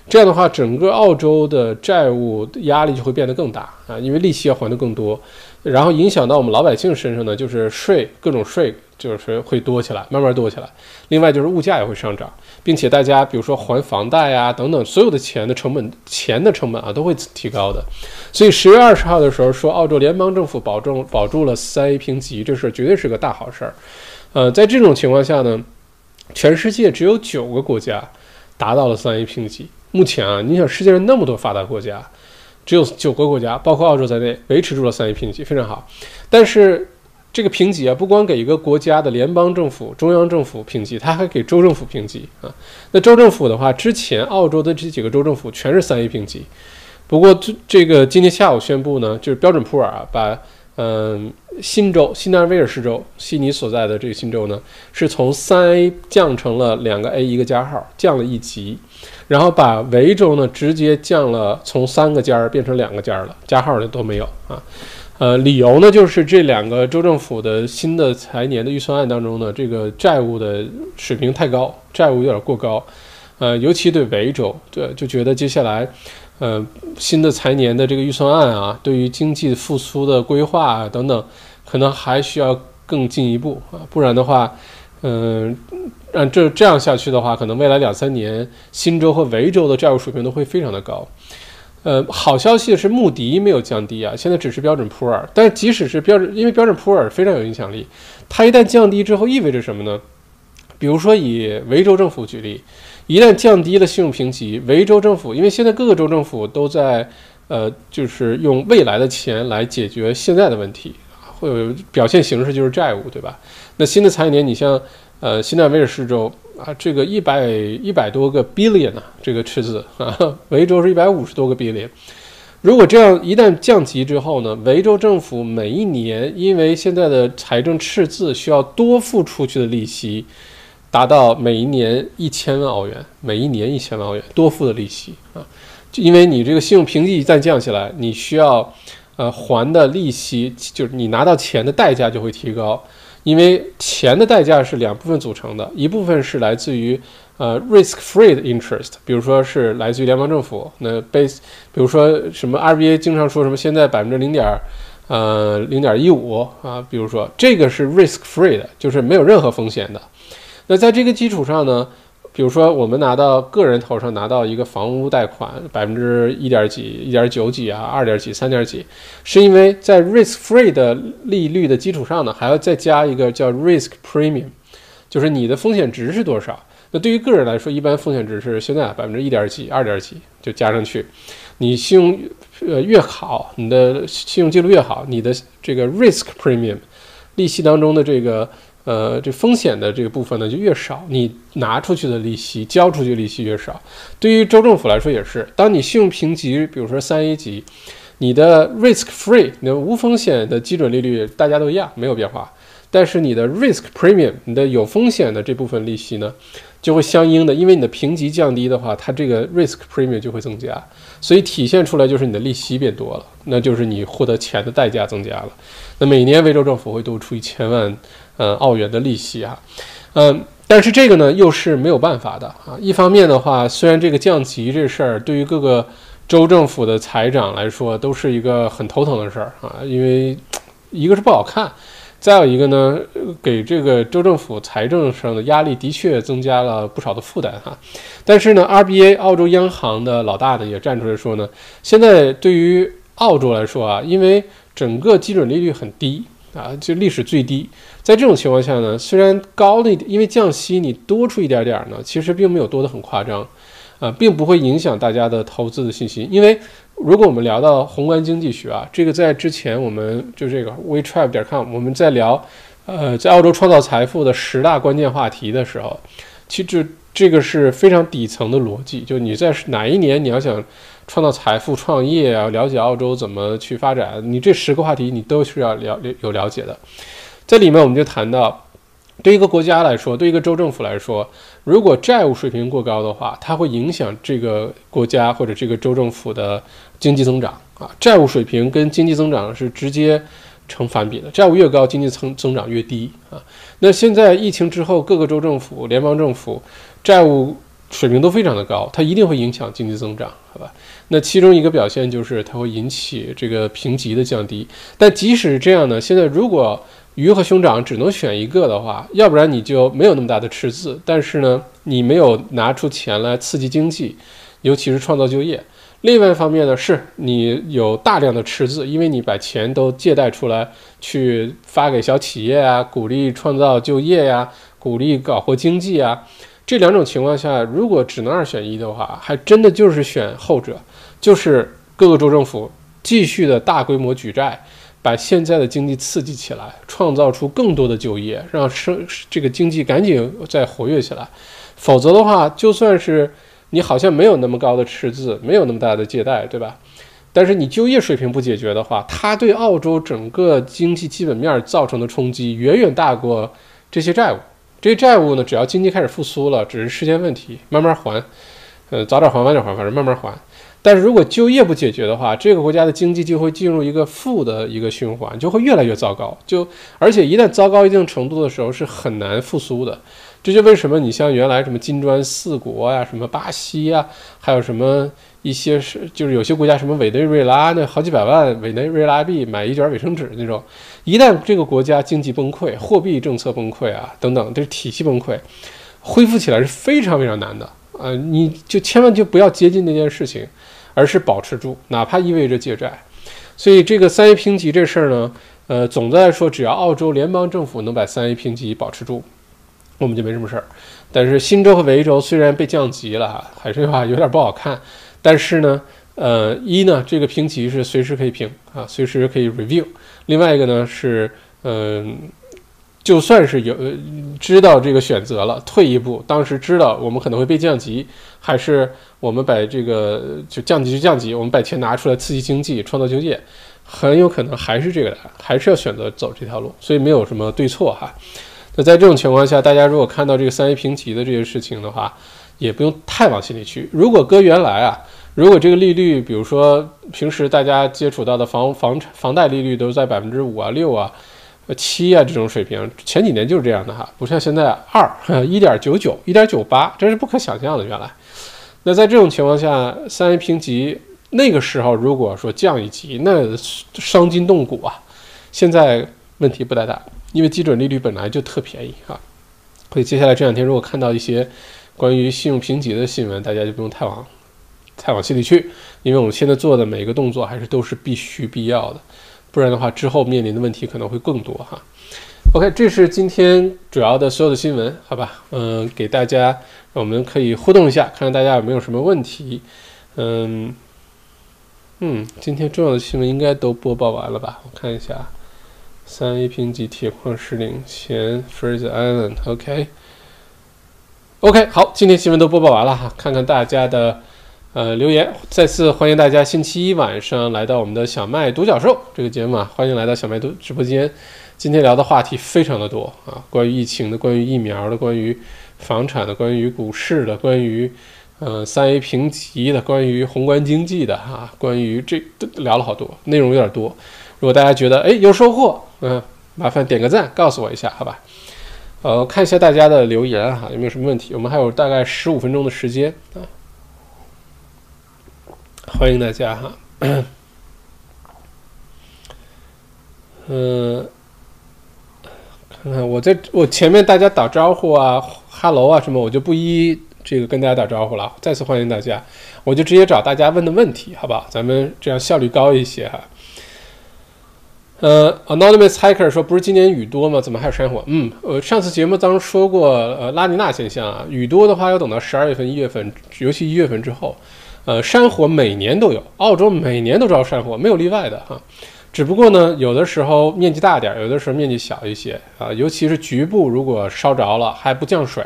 这样的话，整个澳洲的债务压力就会变得更大啊，因为利息要还的更多，然后影响到我们老百姓身上呢，就是税各种税就是会多起来，慢慢多起来。另外就是物价也会上涨，并且大家比如说还房贷呀等等，所有的钱的成本，钱的成本啊都会提高的。所以十月二十号的时候说，澳洲联邦政府保证保住了三 A 评级，这事绝对是个大好事儿。呃，在这种情况下呢，全世界只有九个国家达到了三 A 评级。目前啊，你想世界上那么多发达国家，只有九个国家，包括澳洲在内，维持住了三 A 评级，非常好。但是这个评级啊，不光给一个国家的联邦政府、中央政府评级，它还给州政府评级啊。那州政府的话，之前澳洲的这几个州政府全是三 A 评级，不过这这个今天下午宣布呢，就是标准普尔啊，把。嗯，新州新南威尔士州悉尼所在的这个新州呢，是从三 A 降成了两个 A 一个加号，降了一级，然后把维州呢直接降了从三个尖儿变成两个尖儿了，加号的都没有啊。呃，理由呢就是这两个州政府的新的财年的预算案当中呢，这个债务的水平太高，债务有点过高，呃，尤其对维州，对就觉得接下来。呃，新的财年的这个预算案啊，对于经济复苏的规划啊等等，可能还需要更进一步啊，不然的话，嗯，按这这样下去的话，可能未来两三年，新州和维州的债务水平都会非常的高。呃，好消息是穆迪没有降低啊，现在只是标准普尔，但即使是标准，因为标准普尔非常有影响力，它一旦降低之后意味着什么呢？比如说以维州政府举例。一旦降低了信用评级，维州政府因为现在各个州政府都在，呃，就是用未来的钱来解决现在的问题，会有表现形式就是债务，对吧？那新的财年，你像，呃，新南威尔士州啊，这个一百一百多个 billion 啊，这个赤字啊，维州是一百五十多个 billion。如果这样一旦降级之后呢，维州政府每一年因为现在的财政赤字需要多付出去的利息。达到每一年一千万澳元，每一年一千万澳元多付的利息啊，就因为你这个信用评级一旦降下来，你需要呃还的利息，就是你拿到钱的代价就会提高，因为钱的代价是两部分组成的，一部分是来自于呃 risk-free 的 interest，比如说是来自于联邦政府，那 base，比如说什么 RBA 经常说什么现在百分之零点呃零点一五啊，比如说这个是 risk-free 的，就是没有任何风险的。那在这个基础上呢，比如说我们拿到个人头上拿到一个房屋贷款，百分之一点几、一点九几啊，二点几、三点几，是因为在 risk-free 的利率的基础上呢，还要再加一个叫 risk premium，就是你的风险值是多少？那对于个人来说，一般风险值是现在百分之一点几、二点几就加上去，你信用呃越好，你的信用记录越好，你的这个 risk premium 利息当中的这个。呃，这风险的这个部分呢就越少，你拿出去的利息、交出去利息越少。对于州政府来说也是，当你信用评级，比如说三 A 级，你的 risk free，你的无风险的基准利率大家都一样，没有变化。但是你的 risk premium，你的有风险的这部分利息呢，就会相应的，因为你的评级降低的话，它这个 risk premium 就会增加，所以体现出来就是你的利息变多了，那就是你获得钱的代价增加了。那每年维州政府会多出一千万。呃，澳元的利息啊，嗯，但是这个呢，又是没有办法的啊。一方面的话，虽然这个降级这事儿对于各个州政府的财长来说都是一个很头疼的事儿啊，因为一个是不好看，再有一个呢，给这个州政府财政上的压力的确增加了不少的负担哈。但是呢，RBA 澳洲央行的老大呢也站出来说呢，现在对于澳洲来说啊，因为整个基准利率很低啊，就历史最低。在这种情况下呢，虽然高了一点，因为降息你多出一点点呢，其实并没有多得很夸张，啊，并不会影响大家的投资的信心。因为如果我们聊到宏观经济学啊，这个在之前我们就这个 WeTrap 点 com 我们在聊，呃，在澳洲创造财富的十大关键话题的时候，其实这个是非常底层的逻辑，就你在哪一年你要想创造财富、创业啊，了解澳洲怎么去发展，你这十个话题你都是要了有了解的。在里面，我们就谈到，对一个国家来说，对一个州政府来说，如果债务水平过高的话，它会影响这个国家或者这个州政府的经济增长啊。债务水平跟经济增长是直接成反比的，债务越高，经济增增长越低啊。那现在疫情之后，各个州政府、联邦政府债务水平都非常的高，它一定会影响经济增长，好吧？那其中一个表现就是它会引起这个评级的降低。但即使这样呢，现在如果鱼和熊掌只能选一个的话，要不然你就没有那么大的赤字。但是呢，你没有拿出钱来刺激经济，尤其是创造就业。另外一方面呢，是你有大量的赤字，因为你把钱都借贷出来去发给小企业啊，鼓励创造就业呀，鼓励搞活经济啊。这两种情况下，如果只能二选一的话，还真的就是选后者，就是各个州政府继续的大规模举债。把现在的经济刺激起来，创造出更多的就业，让生这个经济赶紧再活跃起来。否则的话，就算是你好像没有那么高的赤字，没有那么大的借贷，对吧？但是你就业水平不解决的话，它对澳洲整个经济基本面造成的冲击远远大过这些债务。这些债务呢，只要经济开始复苏了，只是时间问题，慢慢还，呃，早点还晚点还，反正慢慢还。但是如果就业不解决的话，这个国家的经济就会进入一个负的一个循环，就会越来越糟糕。就而且一旦糟糕一定程度的时候，是很难复苏的。这就为什么你像原来什么金砖四国呀，什么巴西呀，还有什么一些是就是有些国家什么委内瑞拉那好几百万委内瑞拉币买一卷卫生纸那种，一旦这个国家经济崩溃、货币政策崩溃啊等等，这体系崩溃，恢复起来是非常非常难的。呃，你就千万就不要接近那件事情。而是保持住，哪怕意味着借债，所以这个三 A 评级这事儿呢，呃，总的来说，只要澳洲联邦政府能把三 A 评级保持住，我们就没什么事儿。但是新州和维州虽然被降级了，还是话有点不好看。但是呢，呃，一呢，这个评级是随时可以评啊，随时可以 review。另外一个呢是，嗯。就算是有知道这个选择了，退一步，当时知道我们可能会被降级，还是我们把这个就降级就降级，我们把钱拿出来刺激经济、创造就业，很有可能还是这个，还是要选择走这条路，所以没有什么对错哈。那在这种情况下，大家如果看到这个三 A 评级的这些事情的话，也不用太往心里去。如果搁原来啊，如果这个利率，比如说平时大家接触到的房房产房贷利率都在百分之五啊、六啊。呃，七啊，这种水平前几年就是这样的哈，不像现在二一点九九、一点九八，这是不可想象的。原来，那在这种情况下，三 A 评级那个时候如果说降一级，那伤筋动骨啊。现在问题不太大，因为基准利率本来就特便宜啊。所以接下来这两天如果看到一些关于信用评级的新闻，大家就不用太往太往心里去，因为我们现在做的每一个动作还是都是必须必要的。不然的话，之后面临的问题可能会更多哈。OK，这是今天主要的所有的新闻，好吧？嗯，给大家，我们可以互动一下，看看大家有没有什么问题。嗯嗯，今天重要的新闻应该都播报完了吧？我看一下，三 A 评级铁矿石领先 Fraser Island。OK，OK，好，今天新闻都播报完了哈，看看大家的。呃，留言再次欢迎大家星期一晚上来到我们的小麦独角兽这个节目啊，欢迎来到小麦独直播间。今天聊的话题非常的多啊，关于疫情的，关于疫苗的，关于房产的，关于股市的，关于呃三 A 评级的，关于宏观经济的哈，关于这都聊了好多，内容有点多。如果大家觉得哎有收获，嗯，麻烦点个赞，告诉我一下，好吧？呃，看一下大家的留言哈，有没有什么问题？我们还有大概十五分钟的时间啊，欢迎大家哈。嗯，看看我在我前面大家打招呼啊，哈喽啊什么，我就不一这个跟大家打招呼了。再次欢迎大家，我就直接找大家问的问题，好吧？咱们这样效率高一些哈。呃，Anonymous Hiker 说，不是今年雨多吗？怎么还有山火？嗯，呃，上次节目当中说过，呃，拉尼娜现象啊，雨多的话要等到十二月份、一月份，尤其一月份之后。呃，山火每年都有，澳洲每年都着山火，没有例外的哈。只不过呢，有的时候面积大点，有的时候面积小一些啊。尤其是局部如果烧着了还不降水，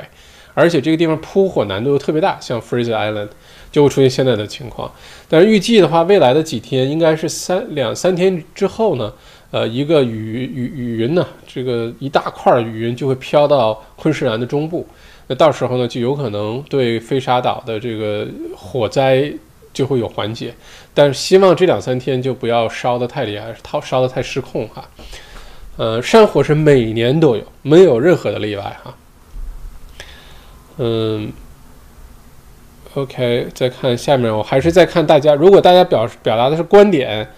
而且这个地方扑火难度又特别大，像 Fraser Island 就会出现现在的情况。但是预计的话，未来的几天应该是三两三天之后呢。呃，一个雨雨雨云呢，这个一大块雨云就会飘到昆士兰的中部，那到时候呢，就有可能对飞沙岛的这个火灾就会有缓解，但是希望这两三天就不要烧得太厉害，烧烧得太失控哈。呃，山火是每年都有，没有任何的例外哈。嗯，OK，再看下面，我还是再看大家，如果大家表表达的是观点。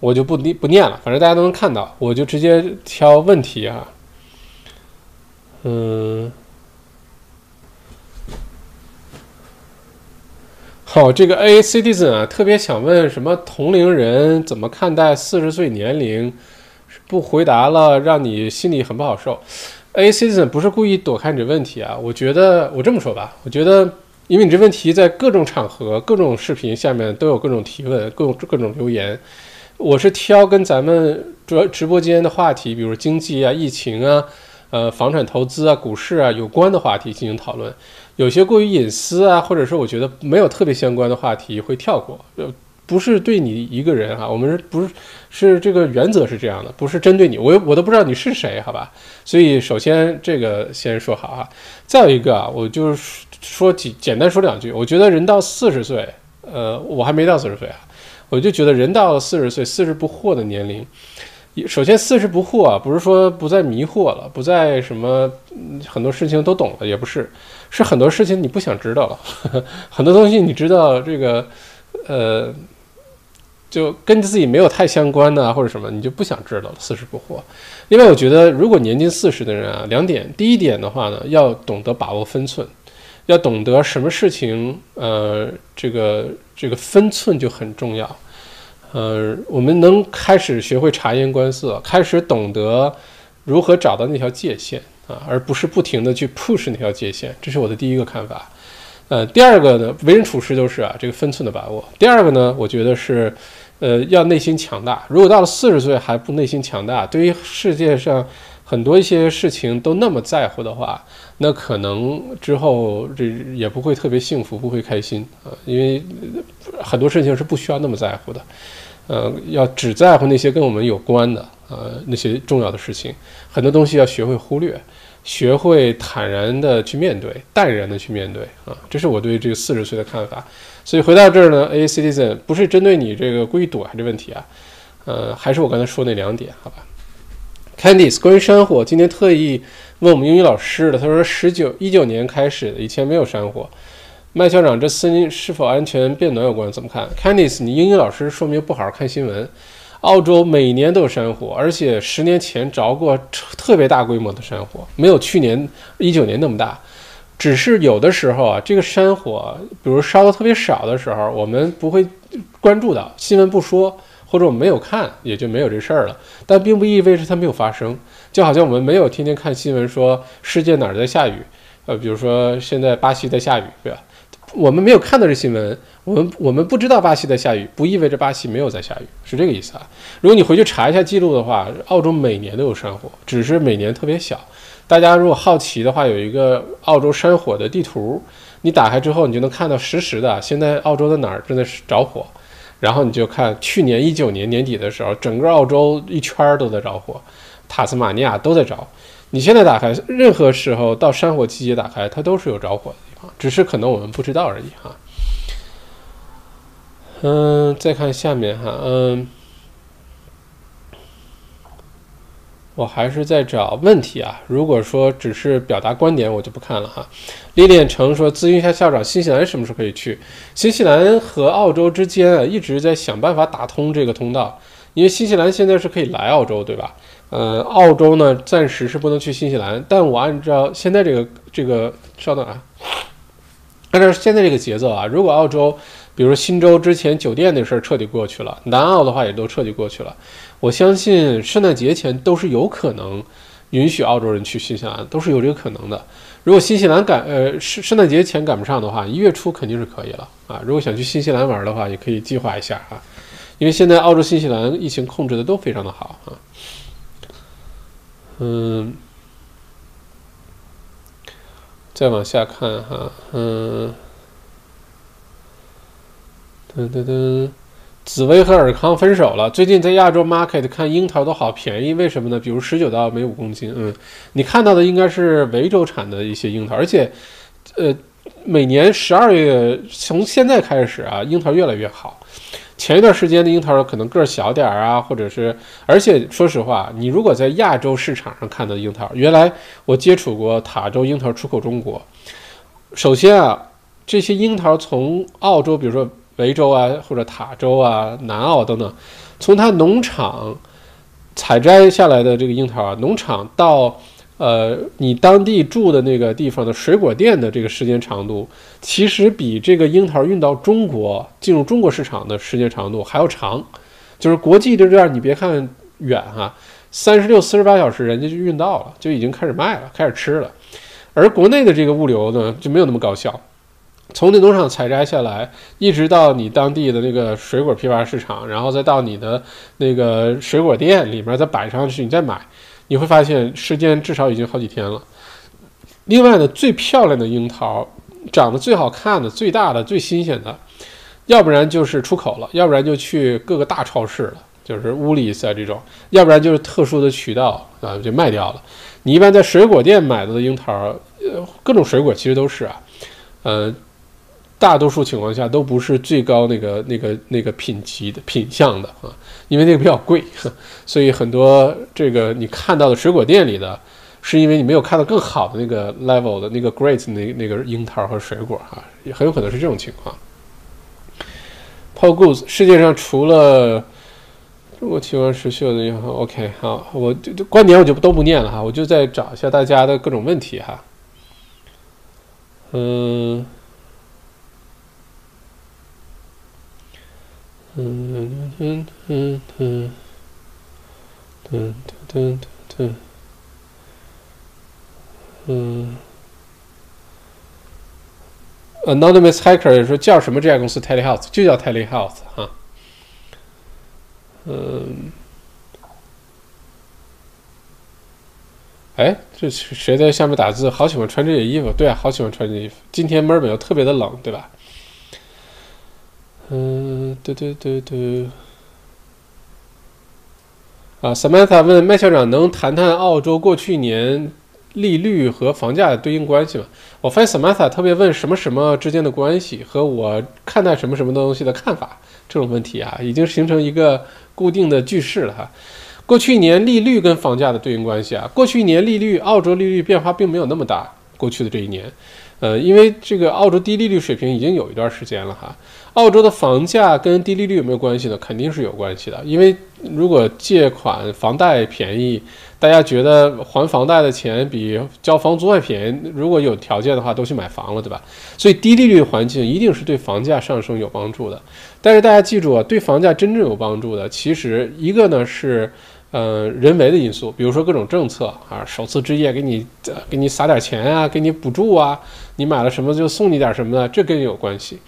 我就不念不念了，反正大家都能看到，我就直接挑问题啊。嗯，好，这个 A Citizen 啊，特别想问什么同龄人怎么看待四十岁年龄？不回答了，让你心里很不好受。A Citizen 不是故意躲开你这问题啊，我觉得我这么说吧，我觉得因为你这问题在各种场合、各种视频下面都有各种提问、各种各种留言。我是挑跟咱们主要直播间的话题，比如经济啊、疫情啊、呃、房产投资啊、股市啊有关的话题进行讨论。有些过于隐私啊，或者是我觉得没有特别相关的话题会跳过。呃，不是对你一个人哈，我们是不是是这个原则是这样的？不是针对你，我我都不知道你是谁，好吧？所以首先这个先说好啊。再有一个啊，我就是说几简单说两句。我觉得人到四十岁，呃，我还没到四十岁啊。我就觉得人到四十岁，四十不惑的年龄，首先四十不惑啊，不是说不再迷惑了，不再什么很多事情都懂了，也不是，是很多事情你不想知道了，很多东西你知道这个，呃，就跟自己没有太相关的或者什么，你就不想知道了。四十不惑。另外，我觉得如果年近四十的人啊，两点，第一点的话呢，要懂得把握分寸。要懂得什么事情，呃，这个这个分寸就很重要，呃，我们能开始学会察言观色，开始懂得如何找到那条界限而不是不停的去 push 那条界限，这是我的第一个看法。呃，第二个呢，为人处事都是啊，这个分寸的把握。第二个呢，我觉得是，呃，要内心强大。如果到了四十岁还不内心强大，对于世界上很多一些事情都那么在乎的话。那可能之后这也不会特别幸福，不会开心啊，因为很多事情是不需要那么在乎的，呃，要只在乎那些跟我们有关的，呃，那些重要的事情，很多东西要学会忽略，学会坦然的去面对，淡然的去面对啊，这是我对这个四十岁的看法。所以回到这儿呢，A citizen 不是针对你这个故意躲开这问题啊，呃，还是我刚才说那两点，好吧？Candice，关于山火，今天特意。问我们英语老师的，他说十九一九年开始的，以前没有山火。麦校长，这森林是否安全变暖有关？怎么看？Candice，你英语老师说明不好好看新闻。澳洲每年都有山火，而且十年前着过特别大规模的山火，没有去年一九年那么大。只是有的时候啊，这个山火，比如烧的特别少的时候，我们不会关注到新闻不说，或者我们没有看，也就没有这事儿了。但并不意味着它没有发生。就好像我们没有天天看新闻说世界哪儿在下雨，呃，比如说现在巴西在下雨，对吧？我们没有看到这新闻，我们我们不知道巴西在下雨，不意味着巴西没有在下雨，是这个意思啊。如果你回去查一下记录的话，澳洲每年都有山火，只是每年特别小。大家如果好奇的话，有一个澳洲山火的地图，你打开之后，你就能看到实时的现在澳洲的哪儿正在着火，然后你就看去年一九年年底的时候，整个澳洲一圈都在着火。塔斯马尼亚都在着，你现在打开，任何时候到山火季节打开，它都是有着火的只是可能我们不知道而已哈。嗯，再看下面哈，嗯我还是在找问题啊。如果说只是表达观点，我就不看了哈。李炼成说，咨询一下校长，新西兰什么时候可以去？新西兰和澳洲之间啊，一直在想办法打通这个通道，因为新西兰现在是可以来澳洲，对吧？呃，澳洲呢，暂时是不能去新西兰。但我按照现在这个这个，稍等啊，按照现在这个节奏啊，如果澳洲，比如新州之前酒店那事儿彻底过去了，南澳的话也都彻底过去了。我相信圣诞节前都是有可能允许澳洲人去新西兰，都是有这个可能的。如果新西兰赶呃圣圣诞节前赶不上的话，一月初肯定是可以了啊。如果想去新西兰玩的话，也可以计划一下啊，因为现在澳洲、新西兰疫情控制的都非常的好啊。嗯，再往下看哈，嗯，噔噔噔。紫薇和尔康分手了。最近在亚洲 market 看樱桃都好便宜，为什么呢？比如十九到每五公斤。嗯，你看到的应该是维州产的一些樱桃，而且，呃，每年十二月从现在开始啊，樱桃越来越好。前一段时间的樱桃可能个儿小点儿啊，或者是，而且说实话，你如果在亚洲市场上看的樱桃，原来我接触过塔州樱桃出口中国。首先啊，这些樱桃从澳洲，比如说。维州啊，或者塔州啊、南澳等等，从它农场采摘下来的这个樱桃啊，农场到呃你当地住的那个地方的水果店的这个时间长度，其实比这个樱桃运到中国进入中国市场的时间长度还要长。就是国际就这样，你别看远哈，三十六、四十八小时人家就运到了，就已经开始卖了，开始吃了。而国内的这个物流呢，就没有那么高效。从那农场采摘下来，一直到你当地的那个水果批发市场，然后再到你的那个水果店里面再摆上去，你再买，你会发现时间至少已经好几天了。另外呢，最漂亮的樱桃，长得最好看的、最大的、最新鲜的，要不然就是出口了，要不然就去各个大超市了，就是乌里斯啊这种，要不然就是特殊的渠道啊就卖掉了。你一般在水果店买到的樱桃，呃，各种水果其实都是啊，呃。大多数情况下都不是最高那个那个那个品级的品相的啊，因为那个比较贵，所以很多这个你看到的水果店里的，是因为你没有看到更好的那个 level 的那个 great 那那个樱桃和水果哈，也很有可能是这种情况。Paul Goose，世界上除了中国奇观石秀的银行，OK，好，我就观点我就都不念了哈，我就再找一下大家的各种问题哈，嗯。嗯嗯嗯嗯嗯嗯嗯。Anonymous Hacker 说叫什么这家公司 Telehealth 就叫 Telehealth 哈。嗯。哎，这谁在下面打字？好喜欢穿这件衣服。对啊，好喜欢穿这件衣服。今天墨尔本又特别的冷，对吧？嗯，对对对对。啊，Samantha 问麦校长，能谈谈澳洲过去年利率和房价的对应关系吗？我发现 Samantha 特别问什么什么之间的关系和我看待什么什么东西的看法这种问题啊，已经形成一个固定的句式了哈。过去一年利率跟房价的对应关系啊，过去一年利率澳洲利率变化并没有那么大，过去的这一年，呃，因为这个澳洲低利率水平已经有一段时间了哈。澳洲的房价跟低利率有没有关系呢？肯定是有关系的，因为如果借款房贷便宜，大家觉得还房贷的钱比交房租还便宜，如果有条件的话，都去买房了，对吧？所以低利率环境一定是对房价上升有帮助的。但是大家记住啊，对房价真正有帮助的，其实一个呢是。呃，人为的因素，比如说各种政策啊，首次置业给你给你撒点钱啊，给你补助啊，你买了什么就送你点什么的，这跟你有关系。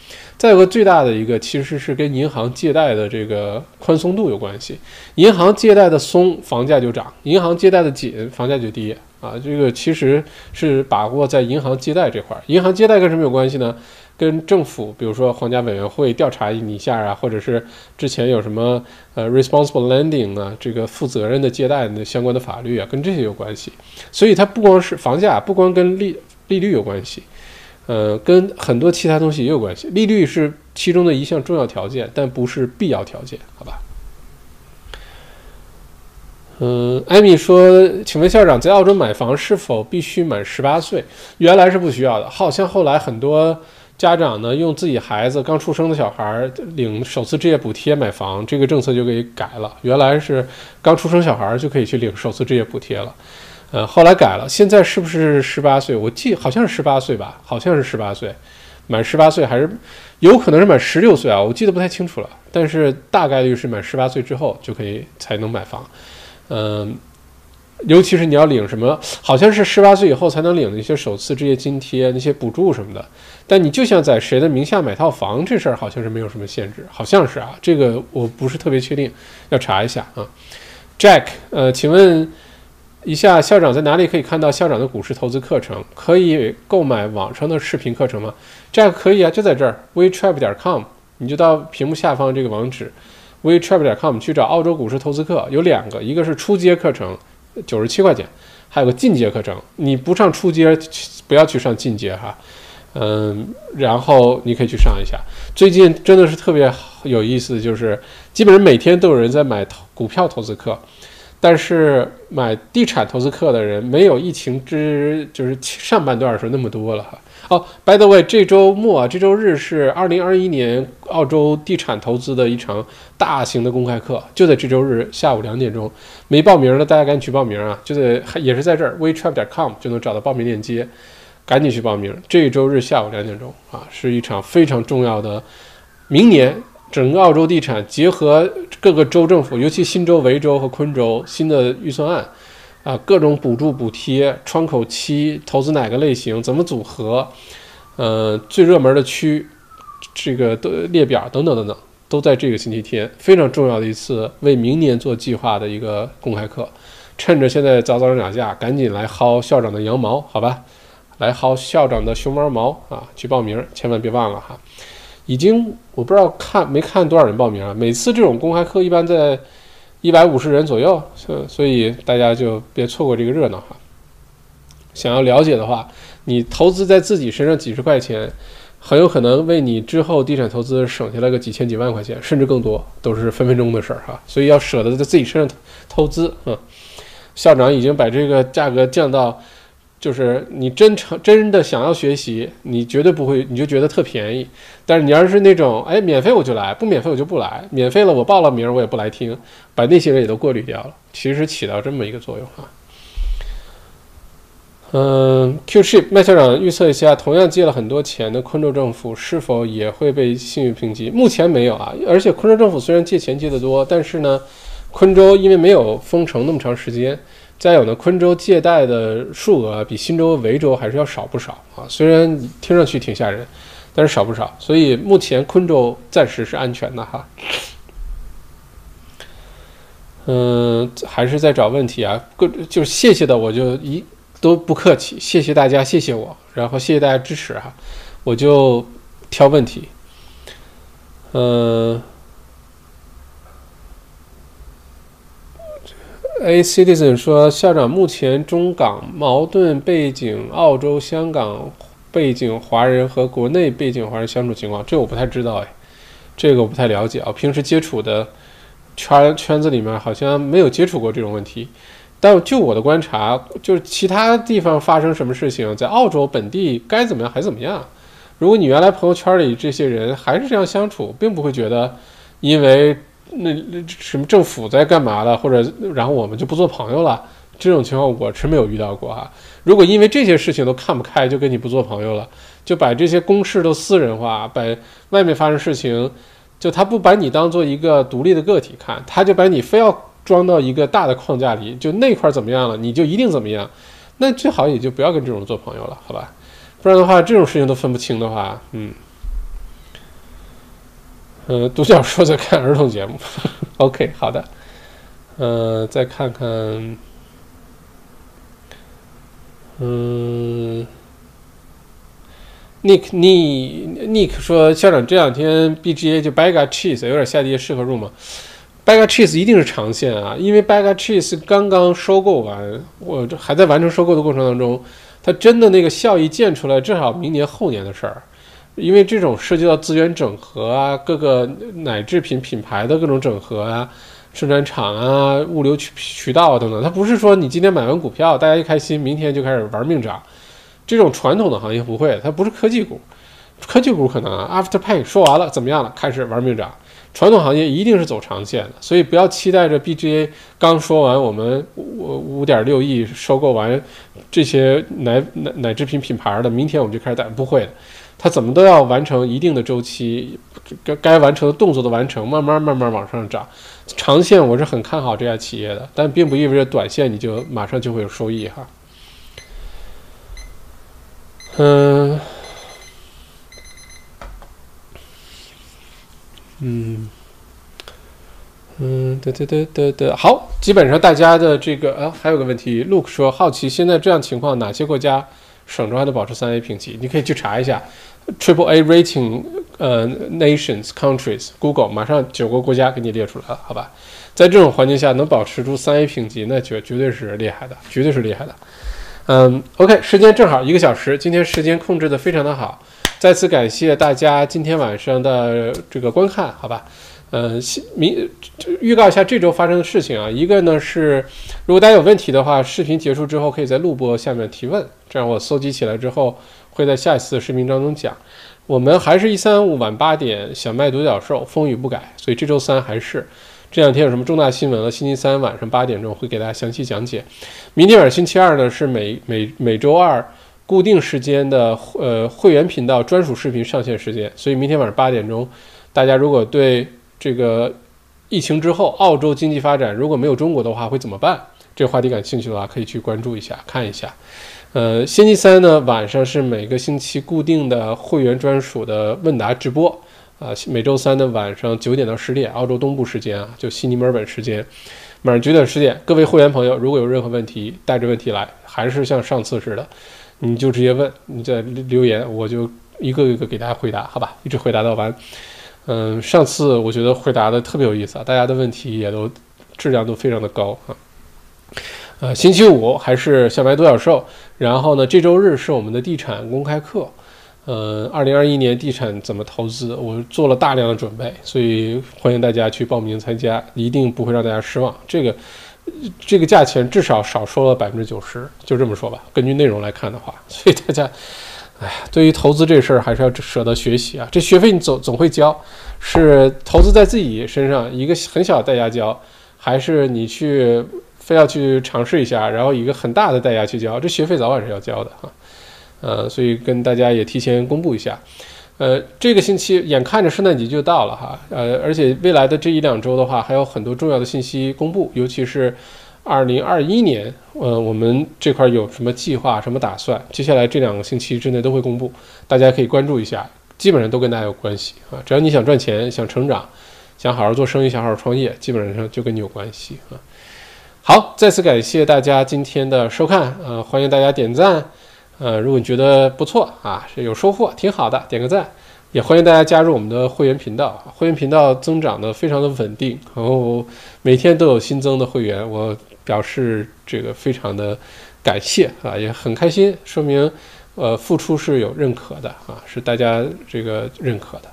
再有个最大的一个，其实是跟银行借贷的这个宽松度有关系。银行借贷的松，房价就涨；银行借贷的紧，房价就低啊。这个其实是把握在银行借贷这块儿。银行借贷跟什么有关系呢？跟政府，比如说皇家委员会调查你一下啊，或者是之前有什么呃 responsible lending 啊，这个负责任的借贷的相关的法律啊，跟这些有关系。所以它不光是房价，不光跟利利率有关系，呃，跟很多其他东西也有关系。利率是其中的一项重要条件，但不是必要条件，好吧？嗯，艾米说：“请问校长，在澳洲买房是否必须满十八岁？原来是不需要的，好像后来很多家长呢，用自己孩子刚出生的小孩领首次置业补贴买房，这个政策就给改了。原来是刚出生小孩就可以去领首次置业补贴了，呃，后来改了，现在是不是十八岁？我记好像是十八岁吧，好像是十八岁，满十八岁还是有可能是满十六岁啊？我记得不太清楚了，但是大概率是满十八岁之后就可以才能买房。”嗯，尤其是你要领什么，好像是十八岁以后才能领那些首次置业津贴、那些补助什么的。但你就像在谁的名下买套房，这事儿好像是没有什么限制，好像是啊，这个我不是特别确定，要查一下啊。Jack，呃，请问一下校长在哪里可以看到校长的股市投资课程？可以购买网上的视频课程吗？Jack 可以啊，就在这儿，wetrap 点 com，你就到屏幕下方这个网址。wetrap.com 去找澳洲股市投资课，有两个，一个是初阶课程，九十七块钱，还有个进阶课程。你不上初阶，不要去上进阶哈，嗯，然后你可以去上一下。最近真的是特别有意思，就是基本上每天都有人在买股票投资课。但是买地产投资课的人没有疫情之就是上半段的时候那么多了哈。哦，by the way，这周末啊这周日是二零二一年澳洲地产投资的一场大型的公开课，就在这周日下午两点钟。没报名的大家赶紧去报名啊！就在也是在这儿，wetrap.com 就能找到报名链接，赶紧去报名。这周日下午两点钟啊，是一场非常重要的明年。整个澳洲地产结合各个州政府，尤其新州、维州和昆州新的预算案，啊，各种补助补贴、窗口期、投资哪个类型、怎么组合，呃，最热门的区，这个的列表等等等等，都在这个星期天，非常重要的一次为明年做计划的一个公开课。趁着现在早早涨价，赶紧来薅校长的羊毛，好吧？来薅校长的熊猫毛啊！去报名，千万别忘了哈。已经我不知道看没看多少人报名啊？每次这种公开课一般在一百五十人左右，所所以大家就别错过这个热闹哈。想要了解的话，你投资在自己身上几十块钱，很有可能为你之后地产投资省下来个几千几万块钱，甚至更多，都是分分钟的事儿哈。所以要舍得在自己身上投资啊。校长已经把这个价格降到。就是你真诚真的想要学习，你绝对不会，你就觉得特便宜。但是你要是那种，哎，免费我就来，不免费我就不来。免费了我报了名我也不来听，把那些人也都过滤掉了。其实起到这么一个作用哈。嗯，Q ship 麦校长预测一下，同样借了很多钱的昆州政府是否也会被信誉评级？目前没有啊。而且昆州政府虽然借钱借得多，但是呢，昆州因为没有封城那么长时间。再有呢，昆州借贷的数额比新州、维州还是要少不少啊。虽然听上去挺吓人，但是少不少。所以目前昆州暂时是安全的哈。嗯，还是在找问题啊。各就是谢谢的，我就一都不客气，谢谢大家，谢谢我，然后谢谢大家支持哈。我就挑问题。嗯。A citizen 说：“校长，目前中港矛盾背景，澳洲、香港背景华人和国内背景华人相处情况，这我不太知道哎，这个我不太了解啊。平时接触的圈圈子里面好像没有接触过这种问题。但就我的观察，就是其他地方发生什么事情，在澳洲本地该怎么样还怎么样。如果你原来朋友圈里这些人还是这样相处，并不会觉得因为。”那那什么政府在干嘛了？或者然后我们就不做朋友了？这种情况我是没有遇到过哈。如果因为这些事情都看不开，就跟你不做朋友了，就把这些公事都私人化，把外面发生事情，就他不把你当做一个独立的个体看，他就把你非要装到一个大的框架里，就那块怎么样了，你就一定怎么样。那最好也就不要跟这种做朋友了，好吧？不然的话，这种事情都分不清的话，嗯。嗯，独角兽在看儿童节目。OK，好的。嗯，再看看。嗯，Nick，Nick，Nick 说校长这两天 BGA 就 Bega Cheese 有点下跌，适合入吗？Bega Cheese 一定是长线啊，因为 Bega Cheese 刚刚收购完，我这还在完成收购的过程当中，它真的那个效益见出来，至少明年后年的事儿。因为这种涉及到资源整合啊，各个奶制品品牌的各种整合啊，生产厂啊、物流渠渠道等等。它不是说你今天买完股票，大家一开心，明天就开始玩命涨。这种传统的行业不会，它不是科技股，科技股可能啊，after pay 说完了怎么样了，开始玩命涨。传统行业一定是走长线的，所以不要期待着 BGA 刚说完我们五五点六亿收购完这些奶奶奶制品品牌的，明天我们就开始打，不会的，它怎么都要完成一定的周期，该该完成的动作的完成，慢慢慢慢往上涨。长线我是很看好这家企业的，但并不意味着短线你就马上就会有收益哈。嗯。嗯，嗯，对对对对对，好，基本上大家的这个啊，还有个问题，Look 说好奇，现在这样情况，哪些国家省中还得保持三 A 评级？你可以去查一下，Triple A rating，呃，nations countries，Google 马上九个国家给你列出来了，好吧？在这种环境下能保持住三 A 评级，那绝绝对是厉害的，绝对是厉害的。嗯，OK，时间正好一个小时，今天时间控制的非常的好。再次感谢大家今天晚上的这个观看，好吧？嗯，明预告一下这周发生的事情啊。一个呢是，如果大家有问题的话，视频结束之后可以在录播下面提问，这样我搜集起来之后会在下一次视频当中讲。我们还是一三五晚八点小麦独角兽，风雨不改，所以这周三还是。这两天有什么重大新闻了？星期三晚上八点钟会给大家详细讲解。明天晚上星期二呢是每每每周二。固定时间的呃会员频道专属视频上线时间，所以明天晚上八点钟，大家如果对这个疫情之后澳洲经济发展如果没有中国的话会怎么办这个话题感兴趣的话，可以去关注一下看一下。呃，星期三呢晚上是每个星期固定的会员专属的问答直播啊，每周三的晚上九点到十点澳洲东部时间啊，就悉尼墨尔本时间，晚上九点十点，各位会员朋友如果有任何问题带着问题来，还是像上次似的。你就直接问，你在留言，我就一个一个给大家回答，好吧？一直回答到完。嗯，上次我觉得回答的特别有意思啊，大家的问题也都质量都非常的高啊。呃，星期五还是小白独角兽，然后呢，这周日是我们的地产公开课。呃，二零二一年地产怎么投资，我做了大量的准备，所以欢迎大家去报名参加，一定不会让大家失望。这个。这个价钱至少少收了百分之九十，就这么说吧。根据内容来看的话，所以大家，哎呀，对于投资这事儿还是要舍得学习啊。这学费你总总会交，是投资在自己身上一个很小的代价交，还是你去非要去尝试一下，然后一个很大的代价去交？这学费早晚是要交的哈。呃，所以跟大家也提前公布一下。呃，这个星期眼看着圣诞节就到了哈，呃，而且未来的这一两周的话，还有很多重要的信息公布，尤其是二零二一年，呃，我们这块有什么计划、什么打算，接下来这两个星期之内都会公布，大家可以关注一下，基本上都跟大家有关系啊。只要你想赚钱、想成长、想好好做生意、想好好创业，基本上就跟你有关系啊。好，再次感谢大家今天的收看，呃，欢迎大家点赞。呃，如果你觉得不错啊，是有收获，挺好的，点个赞，也欢迎大家加入我们的会员频道。会员频道增长的非常的稳定，然后每天都有新增的会员，我表示这个非常的感谢啊，也很开心，说明呃付出是有认可的啊，是大家这个认可的，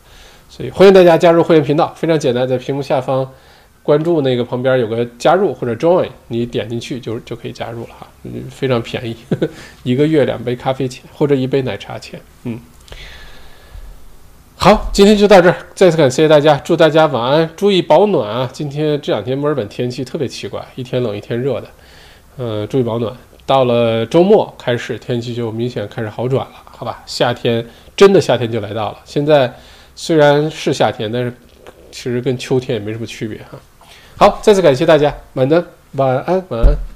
所以欢迎大家加入会员频道，非常简单，在屏幕下方。关注那个旁边有个加入或者 join，你点进去就就可以加入了哈，嗯，非常便宜，一个月两杯咖啡钱或者一杯奶茶钱，嗯。好，今天就到这儿，再次感谢大家，祝大家晚安，注意保暖啊！今天这两天墨尔本天气特别奇怪，一天冷一天热的，嗯，注意保暖。到了周末开始天气就明显开始好转了，好吧？夏天真的夏天就来到了，现在虽然是夏天，但是其实跟秋天也没什么区别哈。好，再次感谢大家，晚安，晚安，晚安。